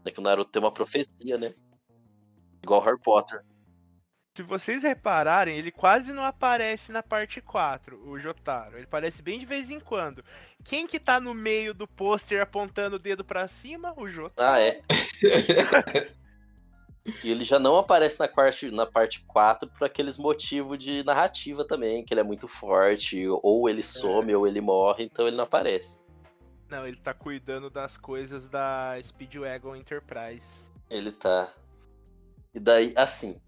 S1: É que o Naruto tem uma profecia, né? Igual Harry Potter
S3: se vocês repararem, ele quase não aparece na parte 4, o Jotaro. Ele aparece bem de vez em quando. Quem que tá no meio do pôster apontando o dedo para cima? O Jotaro.
S1: Ah, é. e ele já não aparece na parte, na parte 4 por aqueles motivos de narrativa também, que ele é muito forte, ou ele some é. ou ele morre, então ele não aparece.
S3: Não, ele tá cuidando das coisas da Speedwagon Enterprise.
S1: Ele tá. E daí, assim,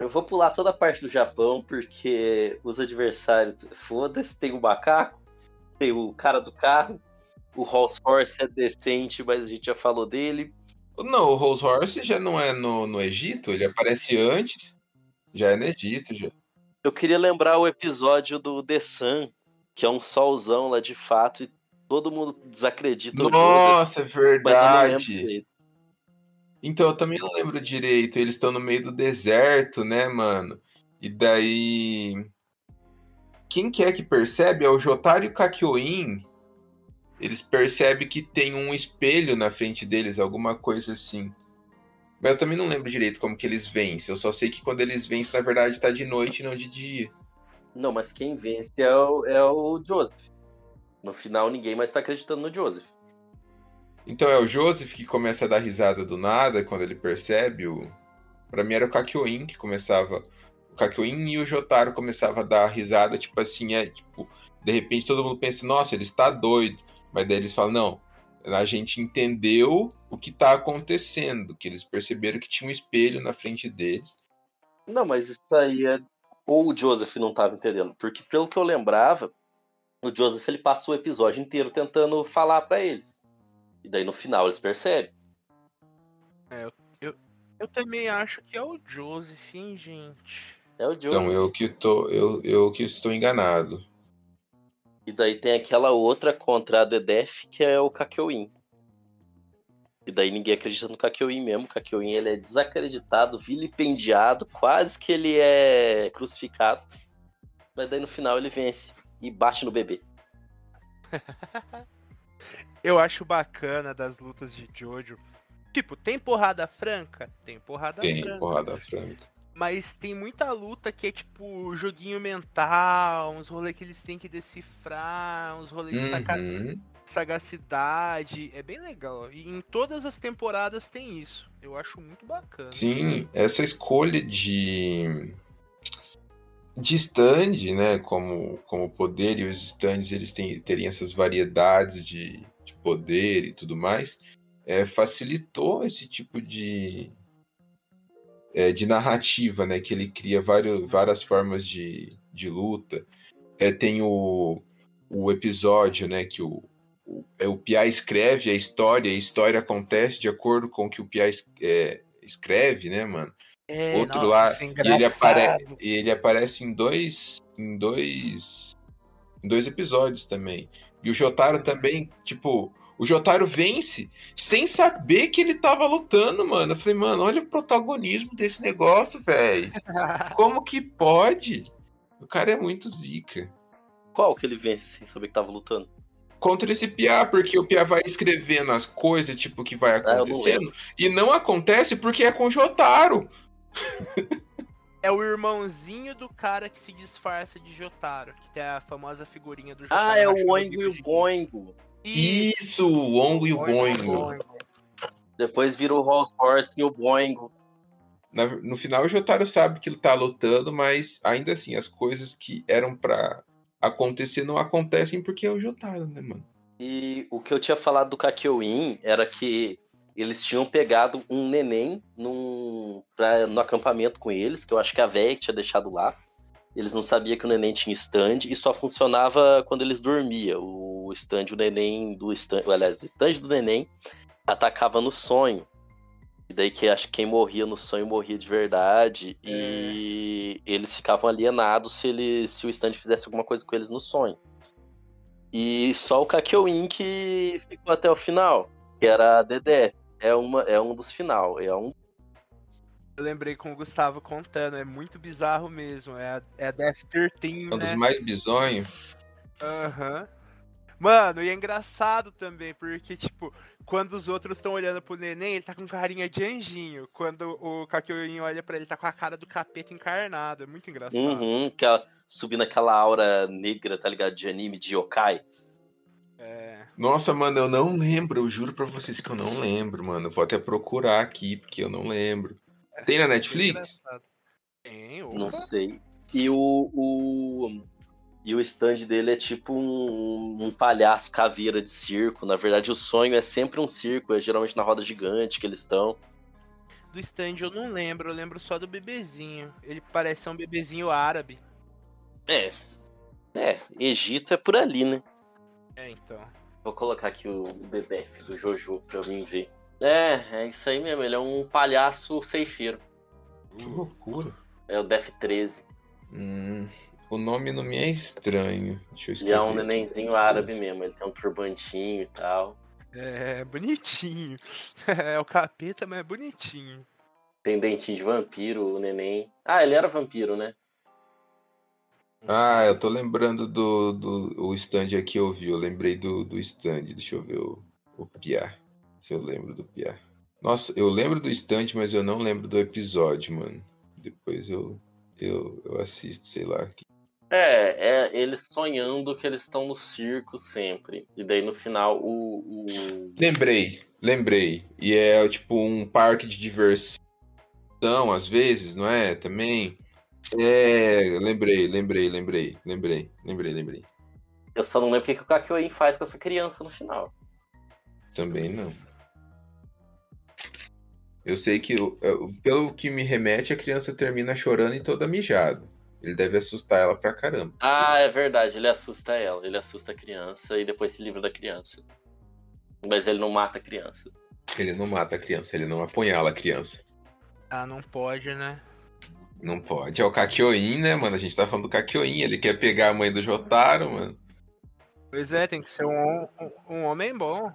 S1: eu vou pular toda a parte do Japão, porque os adversários, foda-se, tem o macaco, tem o cara do carro, o Rolls Horse é decente, mas a gente já falou dele.
S2: Não, o Rolls Horse já não é no, no Egito, ele aparece antes. Já é no Egito, já.
S1: Eu queria lembrar o episódio do The Sun, que é um solzão lá de fato, e todo mundo desacredita
S2: Nossa, é verdade. Então, eu também não lembro direito. Eles estão no meio do deserto, né, mano? E daí. Quem que é que percebe? É o Jotaro e o Kakyoin. Eles percebem que tem um espelho na frente deles, alguma coisa assim. Mas eu também não lembro direito como que eles vencem. Eu só sei que quando eles vencem, na verdade, tá de noite não de dia.
S1: Não, mas quem vence é o, é o Joseph. No final, ninguém mais tá acreditando no Joseph.
S2: Então é o Joseph que começa a dar risada do nada quando ele percebe o. Pra mim era o Kakyoin que começava. O Kakyoin e o Jotaro começavam a dar risada, tipo assim, é tipo. De repente todo mundo pensa, nossa, ele está doido. Mas daí eles falam, não, a gente entendeu o que está acontecendo, que eles perceberam que tinha um espelho na frente deles.
S1: Não, mas isso aí é. Ou o Joseph não estava entendendo, porque pelo que eu lembrava, o Joseph ele passou o episódio inteiro tentando falar para eles. E daí no final eles percebem.
S3: É, eu, eu, eu também acho que é o Joseph, hein, gente?
S1: É o Joseph.
S2: Então eu que tô, eu, eu que estou enganado.
S1: E daí tem aquela outra contra a Dedef, que é o Kakyoin. E daí ninguém acredita no Kakyoin mesmo. O Kakyoin ele é desacreditado, vilipendiado, quase que ele é crucificado. Mas daí no final ele vence e bate no bebê.
S3: eu acho bacana das lutas de Jojo. Tipo, tem porrada franca? Tem porrada
S2: tem
S3: franca. Tem
S2: porrada franca.
S3: Mas tem muita luta que é tipo joguinho mental, uns rolês que eles têm que decifrar, uns rolês uhum. de sagacidade. É bem legal. E em todas as temporadas tem isso. Eu acho muito bacana.
S2: Sim, essa escolha de de stand, né, como, como poder, e os stands eles têm, teriam essas variedades de, de poder e tudo mais, é, facilitou esse tipo de, é, de narrativa, né, que ele cria vários, várias formas de, de luta. É, tem o, o episódio, né, que o, o, é, o Pia escreve a história, e a história acontece de acordo com o que o Pia é, escreve, né, mano?
S3: É,
S2: Outro
S3: nossa,
S2: lá,
S3: é
S2: e ele, apare, ele aparece em dois, em dois, em dois episódios também. E o Jotaro também, tipo, o Jotaro vence sem saber que ele tava lutando, mano. Eu falei, mano, olha o protagonismo desse negócio, velho. Como que pode? O cara é muito zica.
S1: Qual que ele vence sem saber que tava lutando?
S2: Contra esse Pia, porque o Pia vai escrevendo as coisas, tipo, que vai
S1: Ah, eu não
S2: acontecendo, e não acontece porque é com o Jotaro.
S3: É o irmãozinho do cara que se disfarça de Jotaro, que tem a famosa figurinha do Jotaro.
S1: Ah, é o Oingo
S3: bico
S1: e o Boingo.
S3: Isso,
S2: Isso, o Ongo e o
S3: Oingo
S2: Boingo.
S1: Depois vira o Rolls Royce e o Boingo.
S2: Na- no final o Jotaro sabe que ele tá lutando, mas ainda assim, as coisas que eram pra acontecer não acontecem porque é o Jotaro, né, mano?
S1: E o que eu tinha falado do Kakyoin era que eles tinham pegado um neném num, pra- no acampamento com eles, que eu acho que a véia que tinha deixado lá. Eles não sabiam que o neném tinha stand e só funcionava quando eles dormiam. O stand, o neném do stand, aliás, o stand do neném atacava no sonho. E daí que acho que quem morria no sonho morria de verdade. E eles ficavam alienados se, eles, se o stand fizesse alguma coisa com eles no sonho. E só o Kakyoin que ficou até o final, que era a DDF. É, uma, é um dos final. É um.
S3: Eu lembrei com o Gustavo contando, é muito bizarro mesmo. É a, é a Death 13,
S2: É um dos
S3: né?
S2: mais bizonhos.
S3: Aham. Mano, e é engraçado também, porque, tipo, quando os outros estão olhando pro neném, ele tá com carinha de anjinho. Quando o Kakyoin olha pra ele, tá com a cara do capeta encarnado. É muito engraçado.
S1: Uhum, aquela, subindo aquela aura negra, tá ligado? De anime, de yokai.
S3: É.
S2: Nossa, mano, eu não lembro. Eu juro pra vocês que eu não lembro, mano. Eu vou até procurar aqui, porque eu não lembro. Tem na
S3: muito
S2: Netflix?
S3: Tem,
S1: Não
S3: opa.
S1: sei. E o, o. E o stand dele é tipo um, um palhaço caveira de circo. Na verdade, o sonho é sempre um circo, é geralmente na roda gigante que eles estão.
S3: Do stand eu não lembro, eu lembro só do bebezinho. Ele parece ser um bebezinho árabe.
S1: É. É, Egito é por ali, né?
S3: É, então.
S1: Vou colocar aqui o BBF do Jojo pra mim ver. É, é isso aí mesmo, ele é um palhaço ceifeiro.
S2: Que loucura.
S1: É o Def 13.
S2: Hum, o nome não me é estranho. Deixa eu
S1: E
S2: escrever.
S1: é um nenenzinho árabe mesmo, ele tem um turbantinho e tal.
S3: É, bonitinho. É o capeta, mas é bonitinho.
S1: Tem dentinho de vampiro, o neném. Ah, ele era vampiro, né?
S2: Ah, eu tô lembrando do, do o stand aqui eu vi. Eu lembrei do, do stand. Deixa eu ver o, o Pia. Se eu lembro do Pia. Nossa, eu lembro do stand, mas eu não lembro do episódio, mano. Depois eu, eu, eu assisto, sei lá.
S1: É, é eles sonhando que eles estão no circo sempre. E daí no final o. o...
S2: Lembrei, lembrei. E é tipo um parque de diversão, às vezes, não é? Também. É, lembrei, lembrei, lembrei, lembrei, lembrei, lembrei.
S1: Eu só não lembro o que, que o Kakyoin faz com essa criança no final.
S2: Também não. Eu sei que, eu- pelo que me remete, a criança termina chorando e toda mijada. Ele deve assustar ela pra caramba.
S1: Ah, é verdade, ele assusta ela, ele assusta a criança e depois se livra da criança. Mas ele não mata a criança.
S2: Ele não mata a criança, ele não apunhala a criança.
S3: Ah, não pode, né?
S2: Não pode. É o Kakyoin, né, mano? A gente tá falando do Kakyoin. Ele quer pegar a mãe do Jotaro, mano.
S3: Pois é, tem que ser um, um, um homem bom.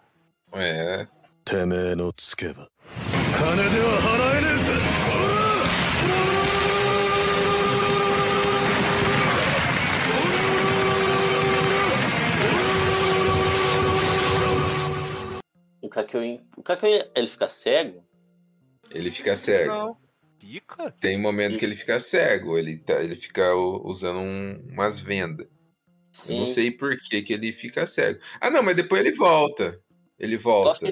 S2: É.
S4: Teme no tsukeba.
S1: O Kakyoin, o Kakyoin, ele fica cego?
S2: Ele fica cego.
S3: Não. Fica?
S2: Tem um momento que ele fica cego. Ele, tá, ele fica usando um- umas vendas. Eu não
S1: Sim.
S2: sei por que, que ele fica cego. Ah, não, mas depois ele volta. Ele volta.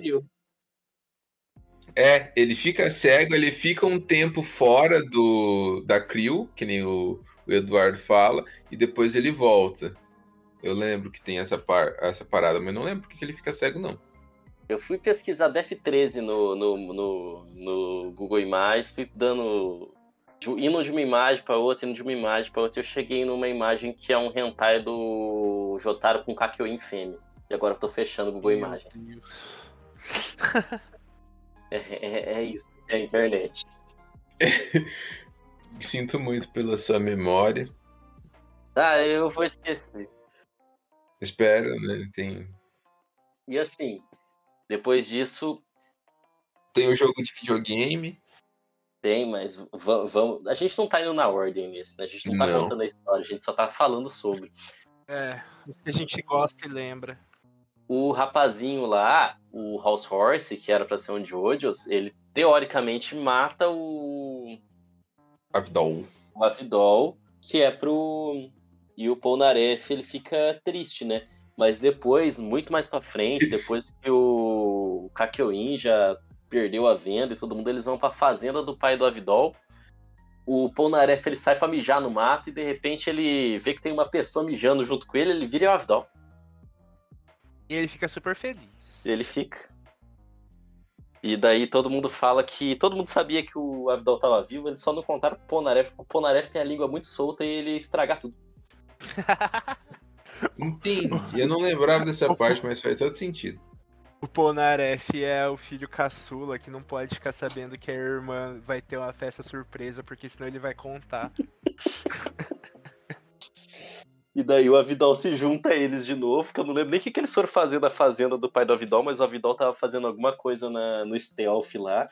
S2: É, ele fica cego, ele fica um tempo fora do da Crew, que nem o, o Eduardo fala, e depois ele volta. Eu lembro que tem essa, par essa parada, mas não lembro porque ele fica cego, não.
S1: Eu fui pesquisar DF13 no, no, no, no Google Imagens, fui dando. indo de uma imagem para outra, indo de uma imagem para outra. Eu cheguei numa imagem que é um hentai do Jotaro com Kakyoin fêmea. E agora eu tô fechando o Google
S3: Meu
S1: Imagens. É, é, é isso, é a internet.
S2: Sinto muito pela sua memória.
S1: Ah, eu vou esquecer.
S2: Espero, né? Tem,
S1: E assim, depois disso,
S2: tem o jogo de videogame.
S1: tem, mas va- vamos. A gente não tá indo na ordem nesse, né? A gente não tá
S2: Não.
S1: contando a história, a gente só tá falando sobre.
S3: É, isso que a gente gosta e lembra.
S1: O rapazinho lá, o House Horse, que era pra ser um Jojo's, ele teoricamente mata o,
S2: Avdol.
S1: o Avidol, que é pro. E o Polnareff ele fica triste, né? Mas depois, muito mais pra frente, depois que o Kakyoin já perdeu a venda e todo mundo, eles vão pra fazenda do pai do Avidol. O Polnareff ele sai pra mijar no mato e de repente ele vê que tem uma pessoa mijando junto com ele, ele vira o Avidol.
S3: E ele fica super feliz.
S1: Ele fica. E daí todo mundo fala que. Todo mundo sabia que o Avidol tava vivo, eles só não contaram pro Polnareff, porque o Polnareff tem a língua muito solta e ele estragar tudo.
S2: Entendi. Eu não lembrava dessa parte, mas faz todo sentido.
S3: O Polnareff é o filho caçula que não pode ficar sabendo que a irmã vai ter uma festa surpresa, porque senão ele vai contar.
S1: E daí o Avidol se junta a eles de novo, que eu não lembro nem o que, que eles foram fazer na fazenda do pai do Avidol, mas o Avidol tava fazendo alguma coisa na, no stealth lá.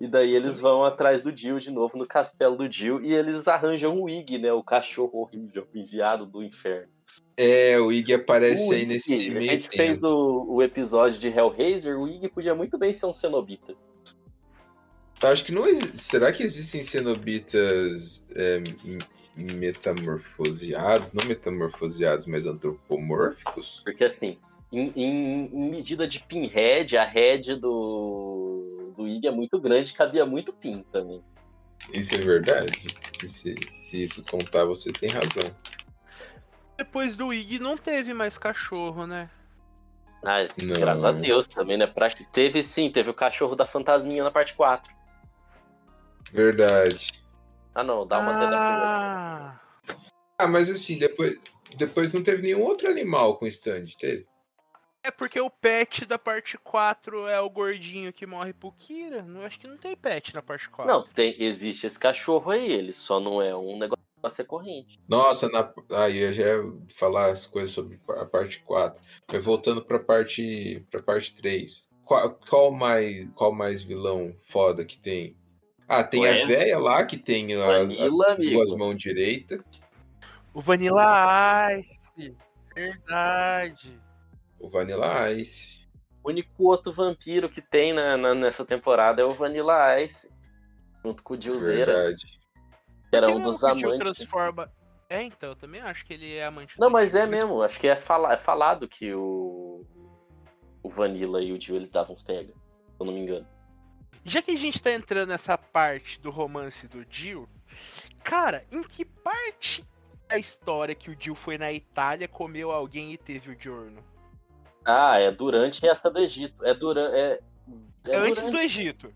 S1: E daí eles vão atrás do Jill de novo no castelo do Jill e eles arranjam o Ig, né? O cachorro horrível, enviado do inferno.
S2: É, o Ig aparece
S1: O
S2: aí nesse
S1: a
S2: meio
S1: gente
S2: tempo.
S1: fez o, o episódio de Hellraiser, o Ig podia muito bem ser um cenobita.
S2: Acho que não. Será que existem cenobitas é, metamorfoseados? Não metamorfoseados, mas antropomórficos?
S1: Porque assim, em, em- em medida de pinhead, a head do, do Ig é muito grande, cabia muito pin também.
S2: Isso é verdade? Se, se- se isso contar, você tem razão.
S3: Depois do Ig não teve mais cachorro, né?
S1: Ah,
S2: Não.
S1: graças a Deus também, né? Pra... Teve sim, teve o cachorro da fantasminha na parte 4.
S2: Verdade.
S1: Ah não, dá uma da
S3: ah,
S2: Ah, mas assim, depois, depois não teve nenhum outro animal com stand, teve?
S3: é porque o pet da parte 4 é o gordinho que morre pro Kira. Não, acho que não tem pet na parte 4.
S1: Não, tem, existe esse cachorro aí, ele só não é um negócio recorrente.
S2: Nossa, na... aí eu já ia falar as coisas sobre a parte 4. Mas voltando pra parte, pra parte 3. Qual, qual, mais, qual mais vilão foda que tem? Ah, tem
S1: Ué?
S2: a véia lá, que tem a-
S1: Vanilla,
S2: as duas
S1: amigo.
S2: mãos direitas.
S3: O Vanilla Ice. Verdade.
S2: O Vanilla Ice.
S1: O único outro vampiro que tem na, na- nessa temporada é o Vanilla Ice. Junto com o Dilzeira,
S2: Verdade.
S1: Que era um dos
S3: o
S1: amantes.
S3: transforma... É, então, eu também acho que ele é amante
S1: Não, mas
S3: Jill,
S1: é mesmo, acho que é, fala, é falado que o. O Vanilla e o Jill eles davam uns pega, se eu não me engano.
S3: Já que a gente tá entrando nessa parte do romance do Jill, cara, em que parte da história que o Jill foi na Itália, comeu alguém e teve o Giorno?
S1: Ah, é durante essa do Egito. É durante. É, é
S3: Antes
S1: durante-
S3: do Egito.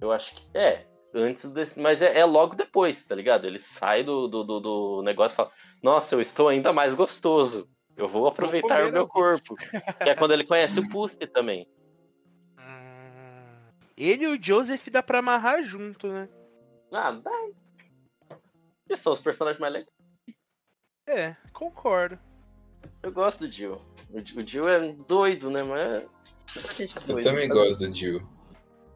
S1: Eu acho que. É, antes desse. Mas é, é logo depois, tá ligado? Ele sai do, do, do, do negócio e fala: Nossa, eu estou ainda mais gostoso. Eu vou aproveitar o meu
S3: alguém."
S1: corpo. que é quando ele conhece o Pussy também.
S3: Hum, Ele e o Joseph dá pra amarrar junto, né?
S1: Ah, dá. Eles são os personagens mais legais.
S3: É, concordo.
S1: Eu gosto do Jill. O Jill- o Jill é doido, né? Mas. é
S2: Eu também gosto do Jill.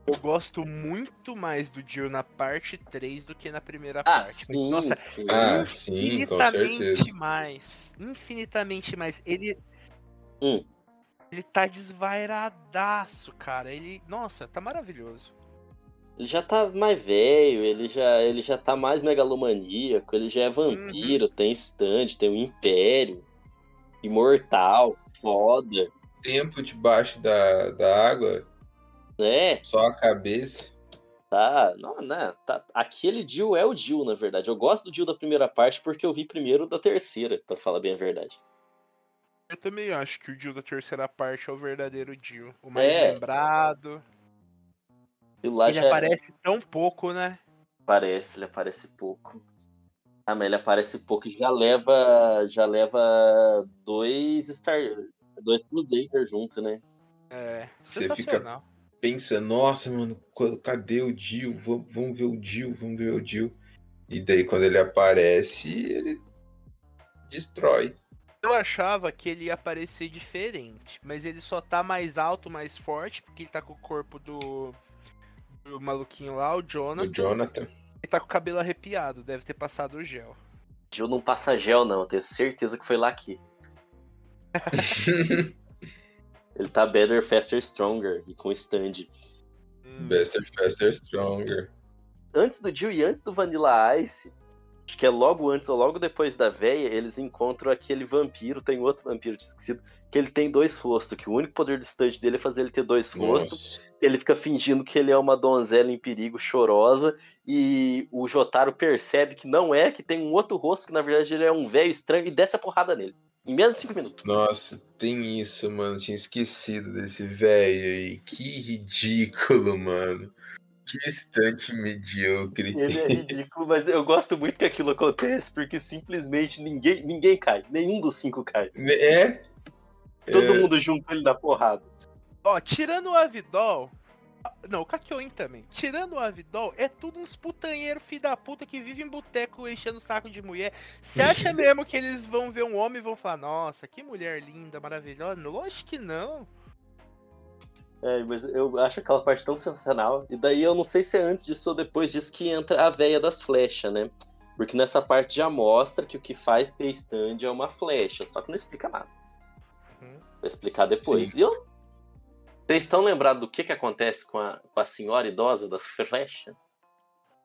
S3: Eu gosto muito mais do Jill na parte 3 do que na primeira
S1: Ah,
S3: parte.
S1: sim,
S3: Nossa,
S1: sim.
S2: Ah, sim,
S3: infinitamente
S2: certeza.
S3: mais. Infinitamente mais. Ele.
S1: Hum.
S3: Ele tá desvairadaço, cara. Ele. Nossa, tá maravilhoso.
S1: Ele já tá mais velho, ele já, ele já tá mais megalomaníaco, ele já é vampiro, tem stand, tem um império, imortal, foda,
S2: Tempo debaixo da, da água,
S1: né?
S2: só a cabeça.
S1: Tá, não, né? Tá, aquele Jill é o Jill, na verdade. Eu gosto do Jill da primeira parte porque eu vi primeiro da terceira, pra falar bem a verdade.
S3: Eu também acho que o Jill da terceira parte é o verdadeiro Jill. O mais
S1: É.
S3: lembrado.
S1: Lá
S3: Ele
S1: já
S3: aparece tão pouco, né?
S1: aparece, ele aparece pouco. Ah, mas ele aparece pouco e já leva. Já leva dois Star. Dois Crusader junto, né?
S3: É.
S2: Você fica-
S3: Sensacional.
S2: Pensa, nossa, mano, cadê o Jill? Vam- Vamos ver o Jill, vamos ver o Jill. E daí quando ele aparece, ele destrói.
S3: Eu achava que ele ia aparecer diferente, mas ele só tá mais alto, mais forte, porque ele tá com o corpo do, do maluquinho lá, o Jonah.
S2: O Jonathan.
S3: Ele tá com o cabelo arrepiado, deve ter passado o gel.
S1: Jill não passa gel, não. Eu tenho certeza que foi lá aqui. Ele tá better, faster, stronger e com stand.
S3: Hum,
S2: Faster, faster, stronger.
S1: Antes do Jill e antes do Vanilla Ice, acho que é logo antes ou logo depois da véia, eles encontram aquele vampiro, tem outro vampiro tinha esquecido, que ele tem dois rostos, que o único poder do stand dele é fazer ele ter dois rostos. Ele fica fingindo que ele é uma donzela em perigo, chorosa, e o Jotaro percebe que não é, que tem um outro rosto, que na verdade ele é um velho estranho, e desce a porrada nele. Em menos de cinco minutos.
S2: Nossa, tem isso, mano. Tinha esquecido desse velho aí. Que ridículo, mano. Que instante medíocre.
S1: Ele é ridículo, mas eu gosto muito que aquilo acontece, porque simplesmente ninguém, ninguém cai. Nenhum dos cinco cai.
S2: É?
S1: Todo
S2: É,
S1: mundo junto ele na porrada.
S3: Ó, tirando o Avidol. Não, o Kakyoin também. Tirando o Avidol, é tudo uns putanheiros filho da puta que vivem em boteco enchendo o saco de mulher. Você acha mesmo que eles vão ver um homem e vão falar, nossa, que mulher linda, maravilhosa? Lógico que não.
S1: É, mas eu acho aquela parte tão sensacional. E daí eu não sei se é antes disso ou depois disso que entra a veia das flechas, né? Porque nessa parte já mostra que o que faz ter stand é uma flecha, só que não explica nada.
S3: Uhum.
S1: Vou explicar depois. E eu. Vocês estão lembrados do que, que acontece com a, com a senhora idosa das flechas?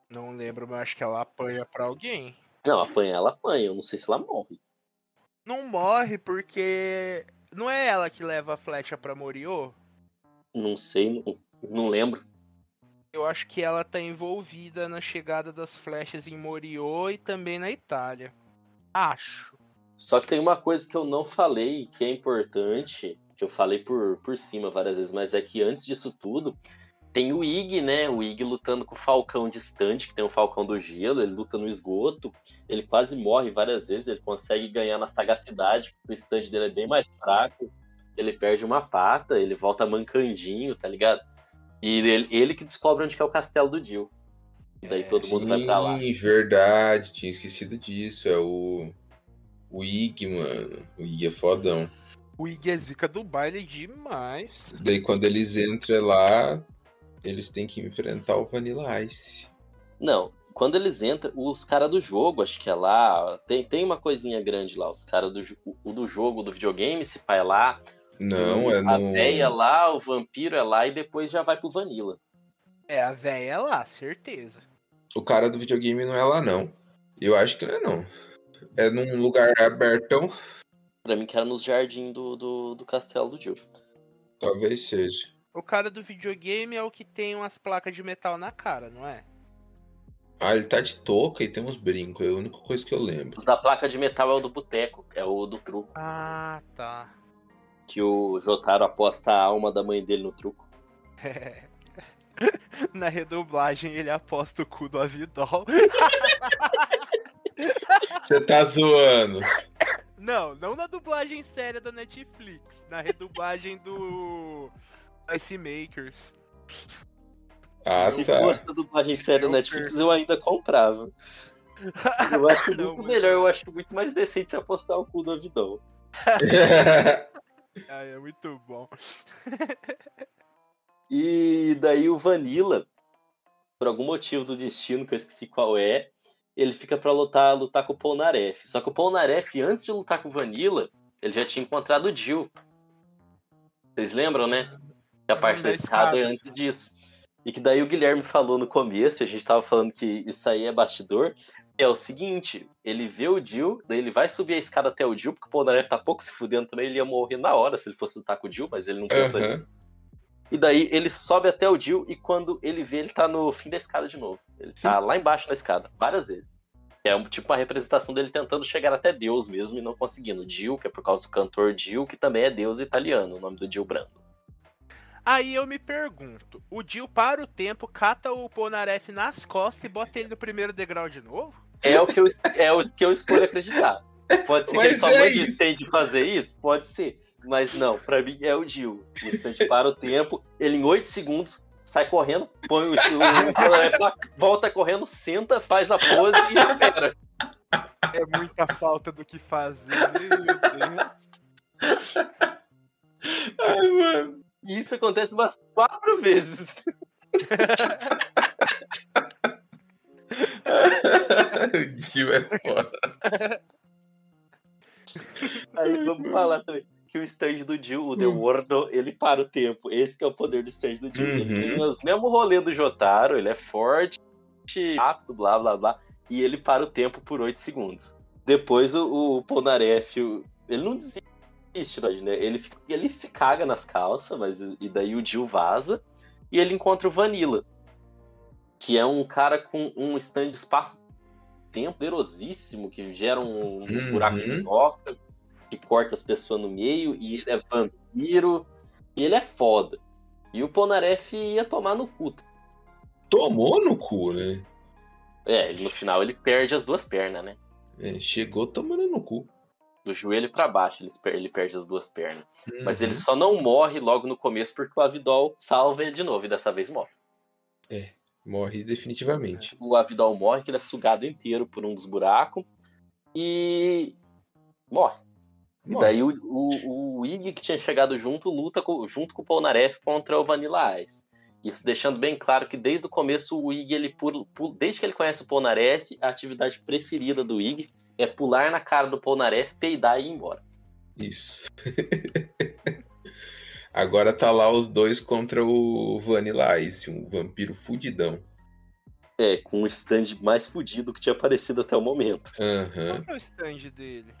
S3: Não lembro, mas acho que ela apanha pra alguém.
S1: Não, apanha ela apanha, eu não sei se ela morre.
S3: Não morre porque. Não é ela que leva a flecha pra Moriô?
S1: Não sei, não, não lembro.
S3: Eu acho que ela tá envolvida na chegada das flechas em Moriô e também na Itália. Acho.
S1: Só que tem uma coisa que eu não falei, que é importante, que eu falei por, por cima várias vezes, mas é que antes disso tudo, tem o Ig, né? O Ig lutando com o Falcão distante, que tem o Falcão do Gelo, ele luta no esgoto, ele quase morre várias vezes, ele consegue ganhar na sagacidade, porque o stand dele é bem mais fraco, ele perde uma pata, ele volta mancandinho, tá ligado? E ele, ele que descobre onde é o castelo do Jill. E daí
S3: É,
S1: todo mundo vai pra lá.
S2: Sim, verdade. Tinha esquecido disso. É o. O Ig, mano. O Ig é fodão.
S3: O Ig é zica do baile demais.
S2: Daí quando eles entram lá, eles têm que enfrentar o Vanilla Ice.
S1: Não, quando eles entram, os caras do jogo, acho que é lá, tem, tem uma coisinha grande lá, os caras do, o do jogo, do videogame, se pai é lá,
S2: Não, é
S1: a
S2: no.
S1: véia lá, o vampiro é lá e depois já vai pro Vanilla.
S3: É, a véia é lá, certeza.
S2: O cara do videogame não é lá, não. Eu acho que não é, não. É num lugar abertão,
S1: Pra mim que era nos jardins do, do, do castelo do Jill.
S2: talvez seja.
S3: O cara do videogame é o que tem umas placas de metal na cara, não é?
S2: Ah, ele tá de touca e tem uns brincos, é a única coisa que eu lembro.
S1: Os da placa de metal é o do boteco, é o do truco,
S3: Ah, tá.
S1: que o Jotaro aposta a alma da mãe dele no truco.
S3: Na redublagem ele aposta o cu do Avidol.
S2: Você tá zoando.
S3: Não, não na dublagem séria da Netflix. Na redublagem do Ice Makers.
S2: Ah,
S1: Se
S2: tá.
S1: fosse a dublagem séria da Netflix, eu ainda comprava. Eu acho
S3: Não,
S1: muito
S3: mas-
S1: melhor, eu acho muito mais decente se apostar o cu do Avidão.
S3: Ai, é muito bom.
S1: E daí o Vanilla, por algum motivo do destino que eu esqueci qual é, ele fica pra lutar, lutar com o Polnareff. Só que o Polnareff, antes de lutar com o Vanilla, ele já tinha encontrado o Jill. Vocês lembram, né? Que a parte da
S3: da
S1: escada é antes disso. E que daí o Guilherme falou no começo, a gente tava falando que isso aí é bastidor, é o seguinte, ele vê o Jill, daí ele vai subir a escada até o Jill, porque o Polnareff tá pouco se fudendo também, ele ia morrer na hora se ele fosse lutar com o Jill, mas ele não pensa nisso. E daí ele sobe até o Jill e quando ele vê, ele tá no fim da escada de novo. Ele tá lá embaixo da escada, várias vezes. É um, tipo uma representação dele tentando chegar até Deus mesmo e não conseguindo. Jill, que é por causa do cantor Jill, que também é Deus italiano, o nome do Jill Brando.
S3: Aí eu me pergunto, o Jill para o tempo, cata o Polnareff nas costas e bota ele no primeiro degrau de novo?
S1: É o que eu, é o que eu escolho acreditar. Pode ser que
S2: Mas
S1: ele só
S2: é
S1: mande. Stand fazer isso? Pode ser. Mas não, pra mim é o Jill. O Stand para o tempo, ele em 8 segundos sai correndo, põe o, o volta correndo, senta, faz a pose e espera.
S3: É muita falta do que fazer, meu Deus.
S2: Ai, mano.
S1: E isso acontece umas quatro vezes.
S2: o Jill é foda.
S1: Aí vamos falar também que o stand do Jill, o The World, ele para o tempo. Esse que é o poder do stand do Jill. Ele
S2: Uhum.
S1: tem os mesmo rolê do Jotaro, ele é forte, rápido, blá blá blá. E ele para o tempo por 8 segundos. Depois o, o Polnareff, ele não desiste, né? Ele, fica- ele se caga nas calças, mas e daí o Jill vaza. E ele encontra o Vanilla. Que é um cara com um stand de espaço-tempo poderosíssimo, que gera um, uns
S2: Uhum.
S1: buracos de minhoca, que corta as pessoas no meio, e ele é vampiro, e ele é foda. E o Polnareff ia tomar no cu.
S2: Tomou no cu, né?
S1: É, no final ele perde as duas pernas, né?
S2: É, chegou tomando no cu.
S1: Do joelho pra baixo ele, ele perde as duas pernas. Mas
S2: Uhum.
S1: ele só não morre logo no começo porque o Avidol salva ele de novo, e dessa vez morre.
S2: Morre definitivamente.
S1: O Avidol morre, que ele é sugado inteiro por um dos buracos, e morre. E daí o, o, o Ig que tinha chegado junto luta co- junto com o Polnareff contra o Vanilla Ice. Isso deixando bem claro que desde o começo o Ig, ele pula, pula- desde que ele conhece o Polnareff, a atividade preferida do Ig é pular na cara do Polnareff, peidar e ir embora.
S2: Isso. Agora tá lá os dois contra o Vanilla Ice, um vampiro fudidão.
S1: É, com o stand mais fudido que tinha aparecido até o momento.
S2: Aham.
S3: Qual que é o stand dele?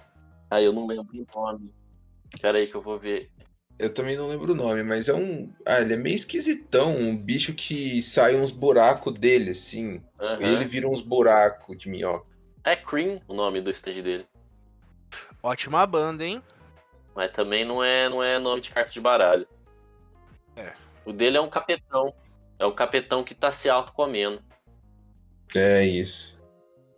S1: Aí eu não lembro o nome. Pera aí que eu vou ver.
S2: Eu também não lembro o nome, mas é um. Ah, ele é meio esquisitão, um bicho que sai uns buracos dele, assim.
S1: Aham.
S2: Ele vira uns buracos de minhoca.
S1: É Cream o nome do stand dele.
S3: Ótima banda, hein?
S1: Mas também não é, não é nome de carta de baralho.
S3: É.
S1: O dele é um capetão. É um capetão que tá se auto-comendo.
S2: É isso.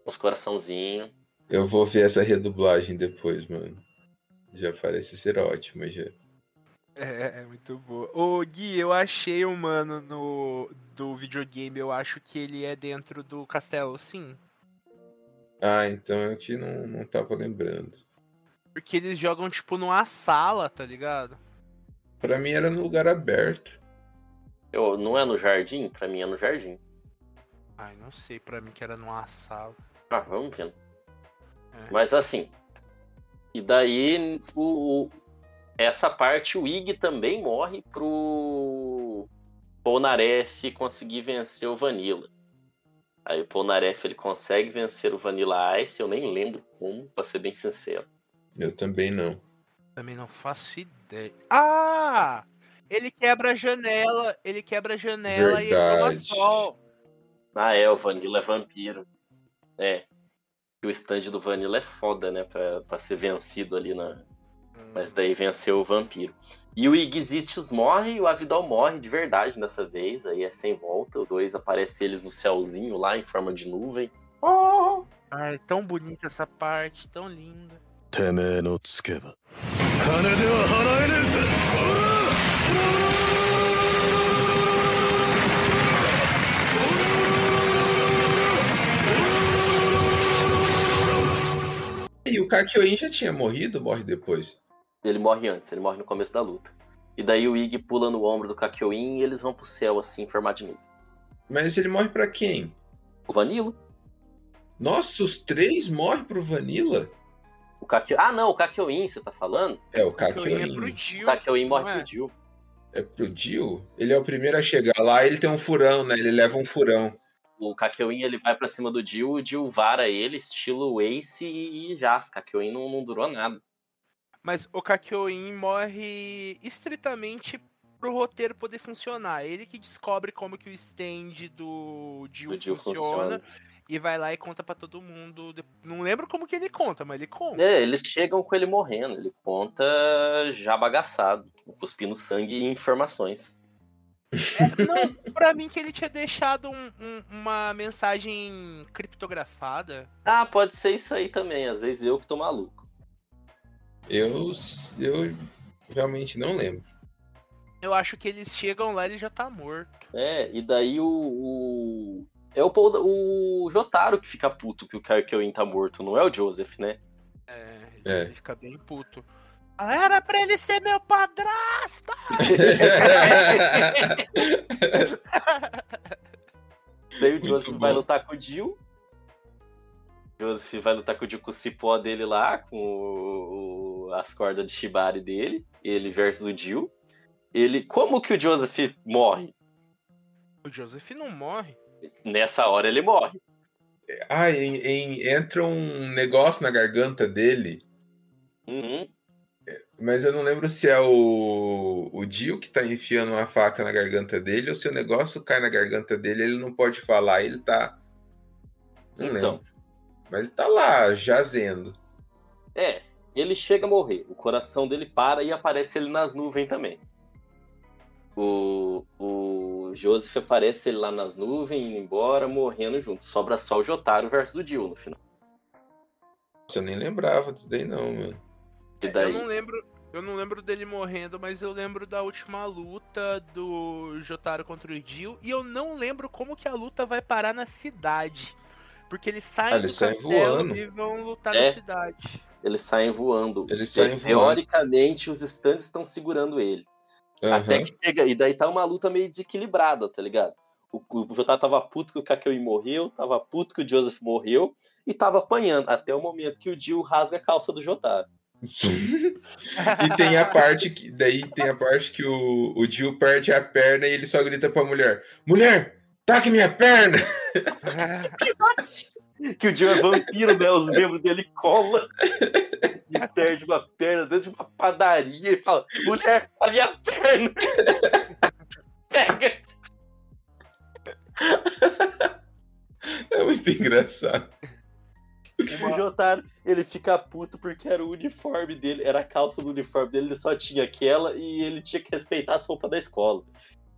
S1: Uns coraçãozinhos.
S2: Eu vou ver essa redublagem depois, mano. Já parece ser ótima já.
S3: É, é muito boa. Ô, Gui, eu achei o mano no, do videogame, eu acho que ele é dentro do castelo, sim.
S2: Ah, então eu que não, não tava lembrando.
S3: Porque eles jogam, tipo, numa sala, tá ligado?
S2: Pra mim era no lugar aberto.
S1: Eu, não é no jardim? Pra mim é no jardim.
S3: Ai, não sei, pra mim que era numa sala.
S1: Ah, vamos vendo.
S3: É.
S1: Mas assim. E daí o, o- essa parte o Ig também morre pro Polnareff conseguir vencer o Vanilla. Aí o Polnareff ele consegue vencer o Vanilla Ice, eu nem lembro como, pra ser bem sincero.
S2: Eu também não.
S3: Também não faço ideia. Ah! Ele quebra a janela, ele quebra a janela e ele toma
S2: Verdade.
S3: sol.
S1: Ah, é, o Vanilla é vampiro. É E o stand do Vanilla é foda, né? Pra, pra ser vencido ali na. Mas daí venceu o vampiro. E o Igzitius morre e o Avidal morre de verdade dessa vez. Aí é sem volta. Os dois aparecem eles no céuzinho lá em forma de nuvem. Oh!
S3: Ai, tão bonita essa parte, tão linda.
S4: てめえのつけば金では払えねえぜ
S2: o Kakyoin já tinha morrido, morre depois.
S1: Ele morre antes, ele morre no começo da luta. E daí o Ig pula no ombro do Kakyoin e eles vão pro céu assim, em formato de nuvem.
S2: Mas ele morre pra quem?
S1: O Vanilla?
S2: Nossa, os três morrem pro Vanilla?
S1: O Kakyo... Ah, não, o Kakyoin, você tá falando?
S2: É, o Kakyoin.
S3: pro Jill.
S1: O Kakyoin morre
S3: não é?
S1: pro Jill.
S2: É pro Jill? Ele é o primeiro a chegar lá, ele tem um furão, né? Ele leva um furão.
S1: O Kakyoin ele vai pra cima do Jill, o Jill vara ele, estilo Ace e. O Kakyoin não, não durou nada.
S3: Mas o Kakyoin morre estritamente pro roteiro poder funcionar. Ele que descobre como que o stand do Jill,
S1: Do Jill
S3: funciona,
S1: funciona.
S3: e vai lá e conta pra todo mundo. Não lembro como que ele conta, mas ele conta.
S1: É, eles chegam com ele morrendo. Ele conta já bagaçado, cuspindo sangue e informações.
S3: Não, pra mim que ele tinha deixado um- um- uma mensagem criptografada.
S1: Ah, pode ser isso aí também. Às vezes eu que tô maluco.
S2: Eu, eu realmente não lembro.
S3: Eu acho que eles chegam lá e ele já tá morto.
S1: É, e daí o. o- É o, Paul- o Jotaro que fica puto que o Karkewin tá morto, não é o Joseph, né?
S3: É,
S2: É.
S3: ele fica bem puto. Era pra ele ser meu padrasto!
S1: Daí o
S2: Muito
S1: Joseph
S2: bom.
S1: vai lutar com o Jill. Joseph vai lutar com o Jill com o cipó dele lá, com o- o- as cordas de Shibari dele. Ele versus o Jill. Ele. Como que o Joseph morre?
S3: O Joseph não morre.
S1: Nessa hora ele morre.
S2: ah, em- em- entra um negócio na garganta dele,
S1: Uhum.
S2: Mas eu não lembro se é o, o Dio que tá enfiando uma faca na garganta dele ou se o negócio cai na garganta dele ele não pode falar, ele tá. Não
S1: Então.
S2: lembro. Mas ele tá lá, jazendo.
S1: É, ele chega a morrer. O coração dele para e aparece ele nas nuvens também. O, o Joseph aparece ele lá nas nuvens, indo embora, morrendo junto. Sobra só o Jotaro versus o Jill no final.
S2: Eu nem lembrava disso daí, não, mano.
S1: E daí,
S3: Eu não lembro. Eu não lembro dele morrendo, mas eu lembro da última luta do Jotaro contra o Jill. E eu não lembro como que a luta vai parar na cidade. Porque eles saem
S2: Ah,
S3: do
S2: saem
S3: castelo
S2: voando.
S3: e vão lutar
S1: É.
S3: na cidade.
S1: eles saem voando.
S2: Eles saem voando.
S1: Teoricamente, os stands estão segurando ele. Até
S2: Aham.
S1: que chega. E daí tá uma luta meio desequilibrada, tá ligado? O, o Jotaro tava puto que o Kakyoin morreu, tava puto que o Joseph morreu e tava apanhando. Até o momento que o Jill rasga a calça do Jotaro.
S2: E tem a parte que. Daí tem a parte que o, o Jill perde a perna e ele só grita pra mulher: Mulher, taque minha perna!
S1: Que o Jill é vampiro, né? Os membros dele colam e perde uma perna dentro de uma padaria e fala: Mulher, a minha perna! Pega!
S2: É muito engraçado.
S1: O Jotaro, ele fica puto porque era o uniforme dele, era a calça do uniforme dele, ele só tinha aquela e ele tinha que respeitar as roupas da escola.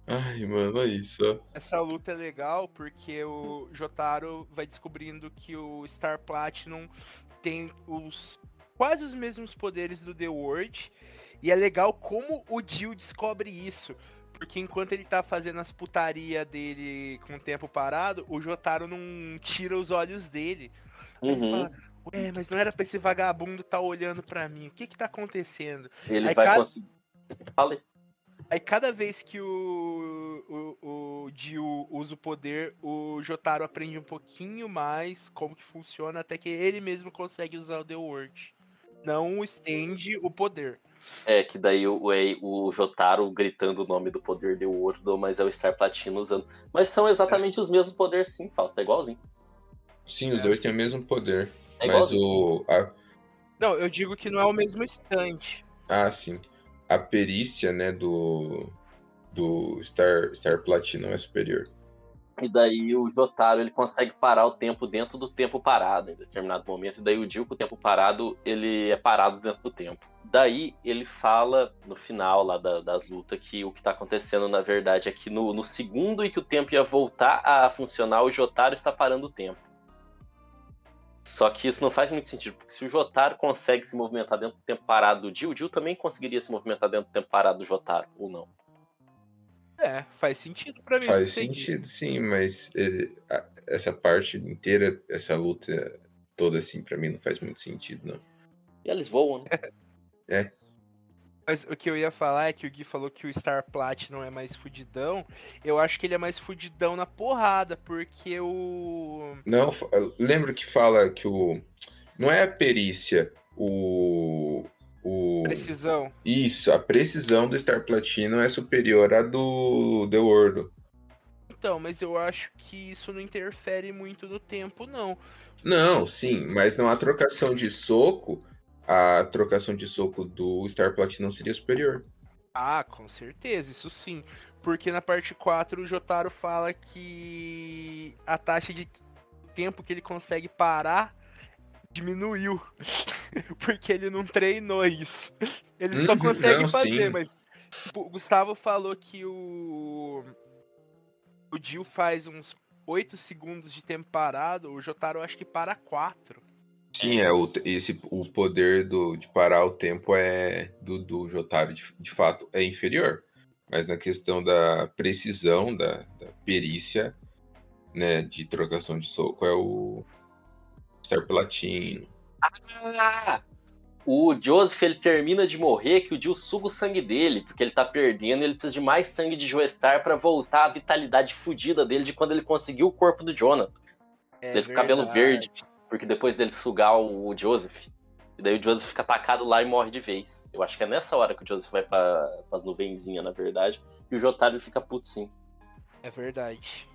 S2: Ai, mano, olha isso. ó.
S3: Essa luta é legal porque o Jotaro vai descobrindo que o Star Platinum tem os quase os mesmos poderes do The World. E é legal como o Jill descobre isso. Porque enquanto ele tá fazendo as putaria dele com o tempo parado, o Jotaro não tira os olhos dele. Aí ele
S1: Uhum.
S3: fala, Ué, mas não era pra esse vagabundo tá olhando pra mim. O que que tá acontecendo?
S1: Ele
S3: Aí
S1: vai
S3: cada-
S1: conseguir. Falei.
S3: Aí cada vez que o, o, o Jill usa o poder, o Jotaro aprende um pouquinho mais como que funciona, até que ele mesmo consegue usar o The Word. Não estende o poder.
S1: É, que daí o, é o Jotaro gritando o nome do poder de Wordo, mas é o Star Platinum usando. Mas são exatamente os mesmos poderes, sim, Fausto. É igualzinho.
S2: Sim, os
S3: É.
S2: dois têm o mesmo poder.
S1: É
S2: mas o. A,
S3: Não, eu digo que não é o mesmo stand.
S2: ah, sim. A perícia, né, do. Do Star, Star Platinum é superior.
S1: E daí o Jotaro ele consegue parar o tempo dentro do tempo parado em determinado momento. E daí o Jill com o tempo parado, ele é parado dentro do tempo. Daí ele fala no final lá da- das lutas que o que tá acontecendo na verdade é que no, no segundo em que o tempo ia voltar a funcionar, o Jotaro está parando o tempo. Só que isso não faz muito sentido, porque se o Jotaro consegue se movimentar dentro do tempo parado do Jill, o Jill também conseguiria se movimentar dentro do tempo parado do Jotaro, ou não?
S3: É, faz sentido pra mim.
S2: Faz sentido, sim, mas a- essa parte inteira, essa luta toda, assim, pra mim não faz muito sentido, não.
S1: E eles voam, né?
S3: Mas o que eu ia falar é que o Gui falou que o Star Platinum é mais fudidão. Eu acho que ele é mais fudidão na porrada, porque o.
S2: Não, lembra que fala que o. Não é a perícia, o. o
S3: Precisão.
S2: Isso, a precisão do Star Platinum é superior à do The World.
S3: Então, mas eu acho que isso não interfere muito no tempo, não.
S2: Não, sim, mas não há trocação de soco. A trocação de soco do Star Platinum seria superior.
S3: Ah, com certeza, isso sim. Porque na parte 4 o Jotaro fala que a taxa de tempo que ele consegue parar diminuiu. Porque ele não treinou isso. Ele só
S2: Uhum,
S3: consegue
S2: não,
S3: fazer,
S2: sim.
S3: mas tipo, o Gustavo falou que o o Jill faz uns 8 segundos de tempo parado, o Jotaro acho que para 4.
S2: Sim, é o, esse, o poder do, de parar o tempo é do, do Jotaro, de, de fato, é inferior. Mas na questão da precisão, da, da perícia, né, de trocação de soco, é o Star Platino.
S1: Ah! O Joseph ele termina de morrer que o Jill suga o sangue dele, porque ele tá perdendo e ele precisa de mais sangue de Joestar pra voltar a vitalidade fodida dele de quando ele conseguiu o corpo do Jonathan.
S3: É
S1: Ele com cabelo verde. Porque depois dele sugar o, Joseph, e daí o Joseph fica atacado lá e morre de vez. Eu acho que é nessa hora que o Joseph vai pra, pras nuvenzinhas, na verdade, e o Jotaro fica puto sim.
S3: É verdade.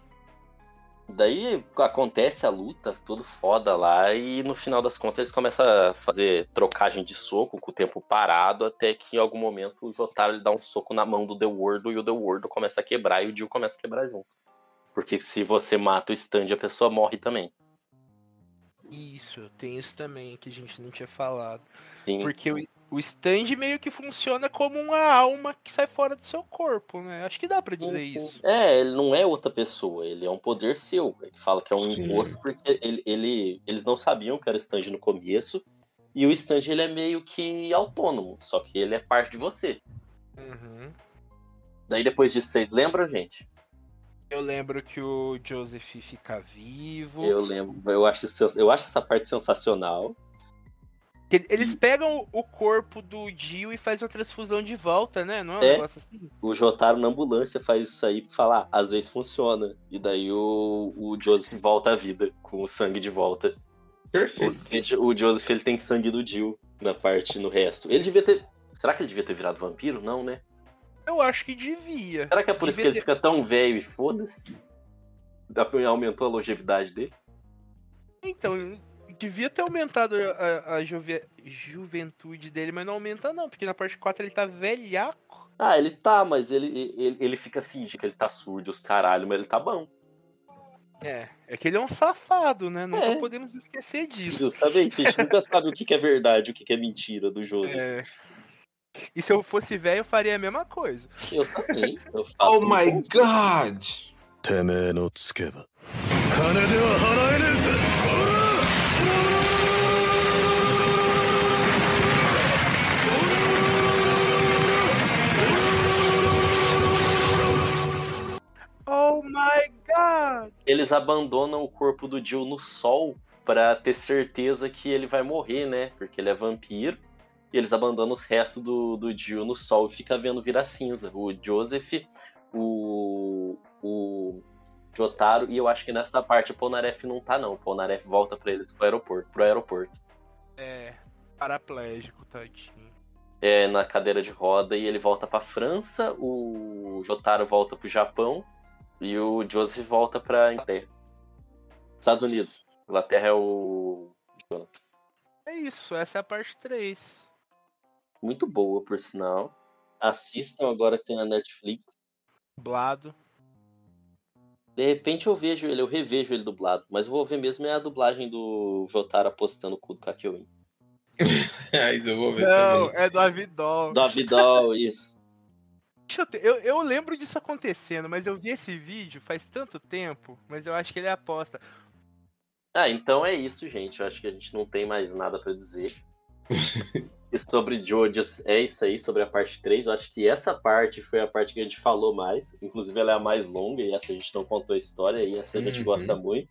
S1: Daí acontece a luta, tudo foda lá, e no final das contas eles começam a fazer trocagem de soco com o tempo parado, até que em algum momento o Jotaro ele dá um soco na mão do The World e o The World começa a quebrar e o Jill começa a quebrar junto. Porque se você mata o stand, a pessoa morre também.
S3: Isso, tem isso também que a gente não tinha falado.
S1: Sim.
S3: Porque o, o stand meio que funciona como uma alma que sai fora do seu corpo, né? Acho que dá pra dizer isso.
S1: É, ele não é outra pessoa, ele é um poder seu. Ele fala que é um
S2: Sim.
S1: imposto porque ele, ele- eles não sabiam que era stand no começo. E o stand ele é meio que autônomo, só que ele é parte de você.
S3: Uhum.
S1: Daí depois disso, vocês lembram, gente?
S3: Eu lembro que o Joseph fica vivo.
S1: Eu lembro, eu acho, eu acho essa parte sensacional.
S3: Eles pegam o corpo do Jill e fazem uma transfusão de volta, né? Não é um
S1: É.
S3: negócio assim?
S1: O Jotaro na ambulância faz isso aí pra falar, às vezes funciona. E daí o, o Joseph volta à vida, com o sangue de volta.
S2: Perfeito.
S1: O, o Joseph ele tem sangue do Jill na parte, no resto. Ele devia ter. Será que ele devia ter virado vampiro? Não, né?
S3: Eu acho que devia.
S1: Será que é por isso que
S3: Devia
S1: ele fica tão velho e foda-se? Dá pra- Aumentou a longevidade dele?
S3: Então, devia ter aumentado a, a juve- juventude dele, mas não aumenta não, porque na parte 4 ele tá velhaco.
S1: Ah, ele tá, mas ele, ele, ele fica fingindo que ele tá surdo, os caralho, mas ele tá bom.
S3: É, é que ele é um safado, né? Nunca
S1: É.
S3: podemos esquecer disso.
S1: Justamente, a gente nunca sabe o que é verdade, o que é mentira do Joseph.
S3: É. E se eu fosse velho, eu faria a mesma coisa.
S1: Eu também. Eu
S2: oh my god!
S3: Oh my god!
S1: Eles abandonam o corpo do Jill no sol para ter certeza que ele vai morrer, né? Porque ele é vampiro. E eles abandonam os restos do, do Jill no sol e fica vendo virar cinza. O Joseph, o, o Jotaro, e eu acho que nessa parte o Polnareff não tá, não. O Polnareff volta pra eles pro aeroporto. Pro aeroporto.
S3: É, paraplégico, tadinho.
S1: É, na cadeira de roda e ele volta pra França, o Jotaro volta pro Japão e o Joseph volta pra Inglaterra. Estados Unidos. Inglaterra é o.
S3: É isso, essa é a parte 3.
S1: Muito boa, por sinal. Assistam agora que tem na Netflix.
S3: Dublado.
S1: De repente eu vejo ele, eu revejo ele dublado, mas eu vou ver mesmo é a dublagem do Jotaro apostando o cu do Kakyoin.
S2: É, isso eu vou ver
S3: Não,
S2: também.
S3: é do Avidol.
S1: Do Abidol, isso.
S3: Deixa eu, ter- eu, eu lembro disso acontecendo, mas eu vi esse vídeo faz tanto tempo, mas eu acho que ele é aposta.
S1: Ah, então é isso, gente. Eu acho que a gente não tem mais nada pra dizer. E sobre Jojas, é isso aí, sobre a parte 3. Eu acho que essa parte foi a parte que a gente falou mais. Inclusive, ela é a mais longa e essa a gente não contou a história e essa a gente
S2: Uhum.
S1: gosta muito.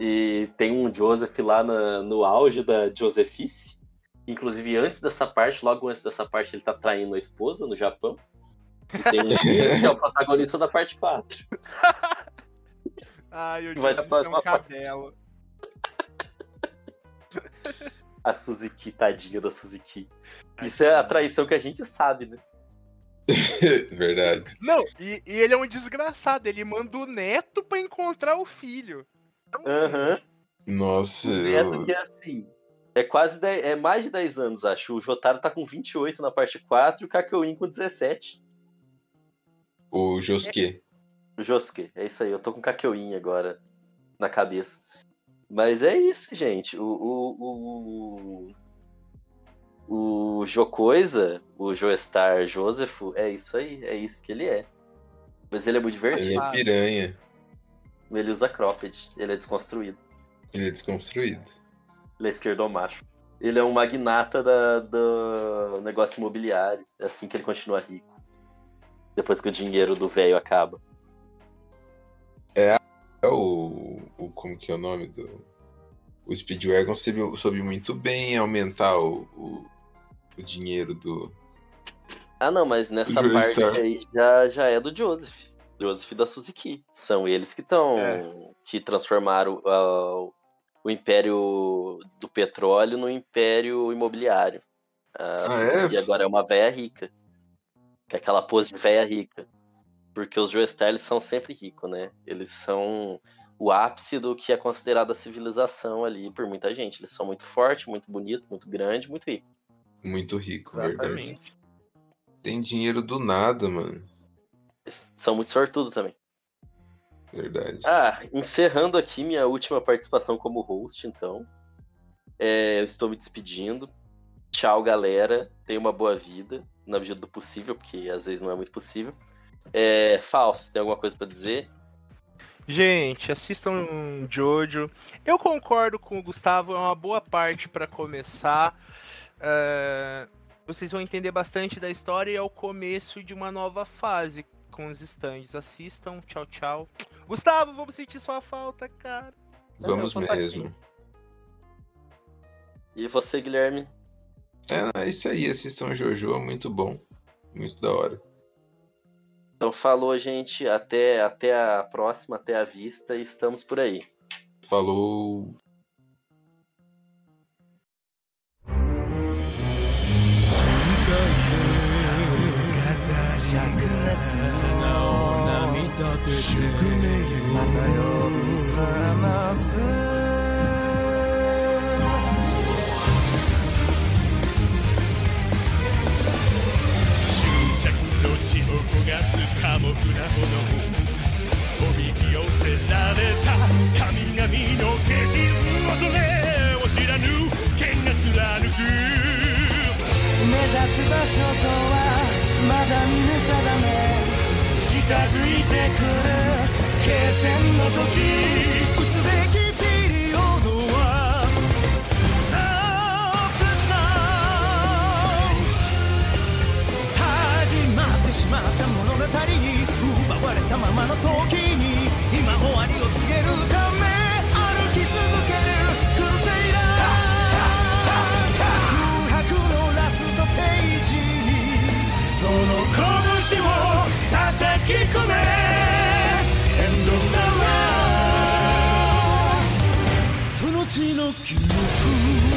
S1: E tem um Joseph lá na- no auge da Josephice. Inclusive, antes dessa parte, logo antes dessa parte, ele tá traindo a esposa no Japão. E tem um que é o protagonista da parte 4.
S3: Ai, disse
S1: na próxima
S3: um cabelo.
S1: A Suzuki, tadinha da Suzuki. Isso é a traição que a gente sabe, né?
S2: Verdade.
S3: Não, e, e ele é um desgraçado, ele manda o neto pra encontrar o filho.
S1: Aham.
S2: Nossa,
S1: O
S2: eu...
S1: neto que é assim. É quase 10, é mais de 10 anos, acho. O Jotaro tá com 28 na parte 4 e o Kakyoin com 17.
S2: O Josuke.
S1: O Josuke, é isso aí. Eu tô com o Kakyoin agora na cabeça. Mas é isso, gente. O, o, o, o Jocoisa, o Joestar Joseph, é isso aí. É isso que ele é. Mas ele é muito divertido.
S2: Ele é piranha.
S1: Ele usa cropped. Ele é desconstruído.
S2: Ele é desconstruído.
S1: Ele é esquerdomacho. Ele é um magnata da, do negócio imobiliário. É assim que ele continua rico. Depois que o dinheiro do velho acaba.
S2: É o, o. Como que é o nome do. O Speedwagon soube, soube muito bem aumentar o, o, o dinheiro do.
S1: Ah, não, mas nessa parte Star. aí já, já é do Joseph. Joseph da Suzuki. São eles que estão. É. que transformaram uh, o império do petróleo no império imobiliário. Uh, ah, é? E agora é uma véia rica. Que é aquela pose de véia rica. Porque os Joestar são sempre ricos, né? Eles são o ápice do que é considerada a civilização ali por muita gente. Eles são muito fortes, muito bonitos, muito grandes, muito ricos.
S2: Muito rico, Exatamente. verdade. Tem dinheiro do nada, mano.
S1: Eles são muito sortudos também.
S2: Verdade.
S1: Ah, encerrando aqui minha última participação como host, então. É, eu estou me despedindo. Tchau, galera. Tenha uma boa vida, na medida do possível, porque às vezes não é muito possível. É, Fausto, tem alguma coisa para dizer?
S3: Gente, assistam Jojo. Eu concordo com o Gustavo, é uma boa parte para começar. Uh, vocês vão entender bastante da história e é o começo de uma nova fase com os stands. Assistam, tchau, tchau. Gustavo, vamos sentir sua falta, cara.
S2: Vamos mesmo.
S1: E você, Guilherme?
S2: É, é isso aí, assistam Jojo, é muito bom. Muito da hora.
S1: Então falou, gente. Até, até a próxima, até a vista e estamos por aí.
S2: Falou.
S4: が
S5: す寡黙なほどおびき寄せられた神々の化身恐れを知らぬ剣が貫く
S4: 目指す場所とはまだ見ぬ定め。近づいてくる。決戦の時。に奪われたままの時に今終わりを告げるため歩き続けるクルセイラー空白のラストページにその拳を叩き込め End of the world その血の記憶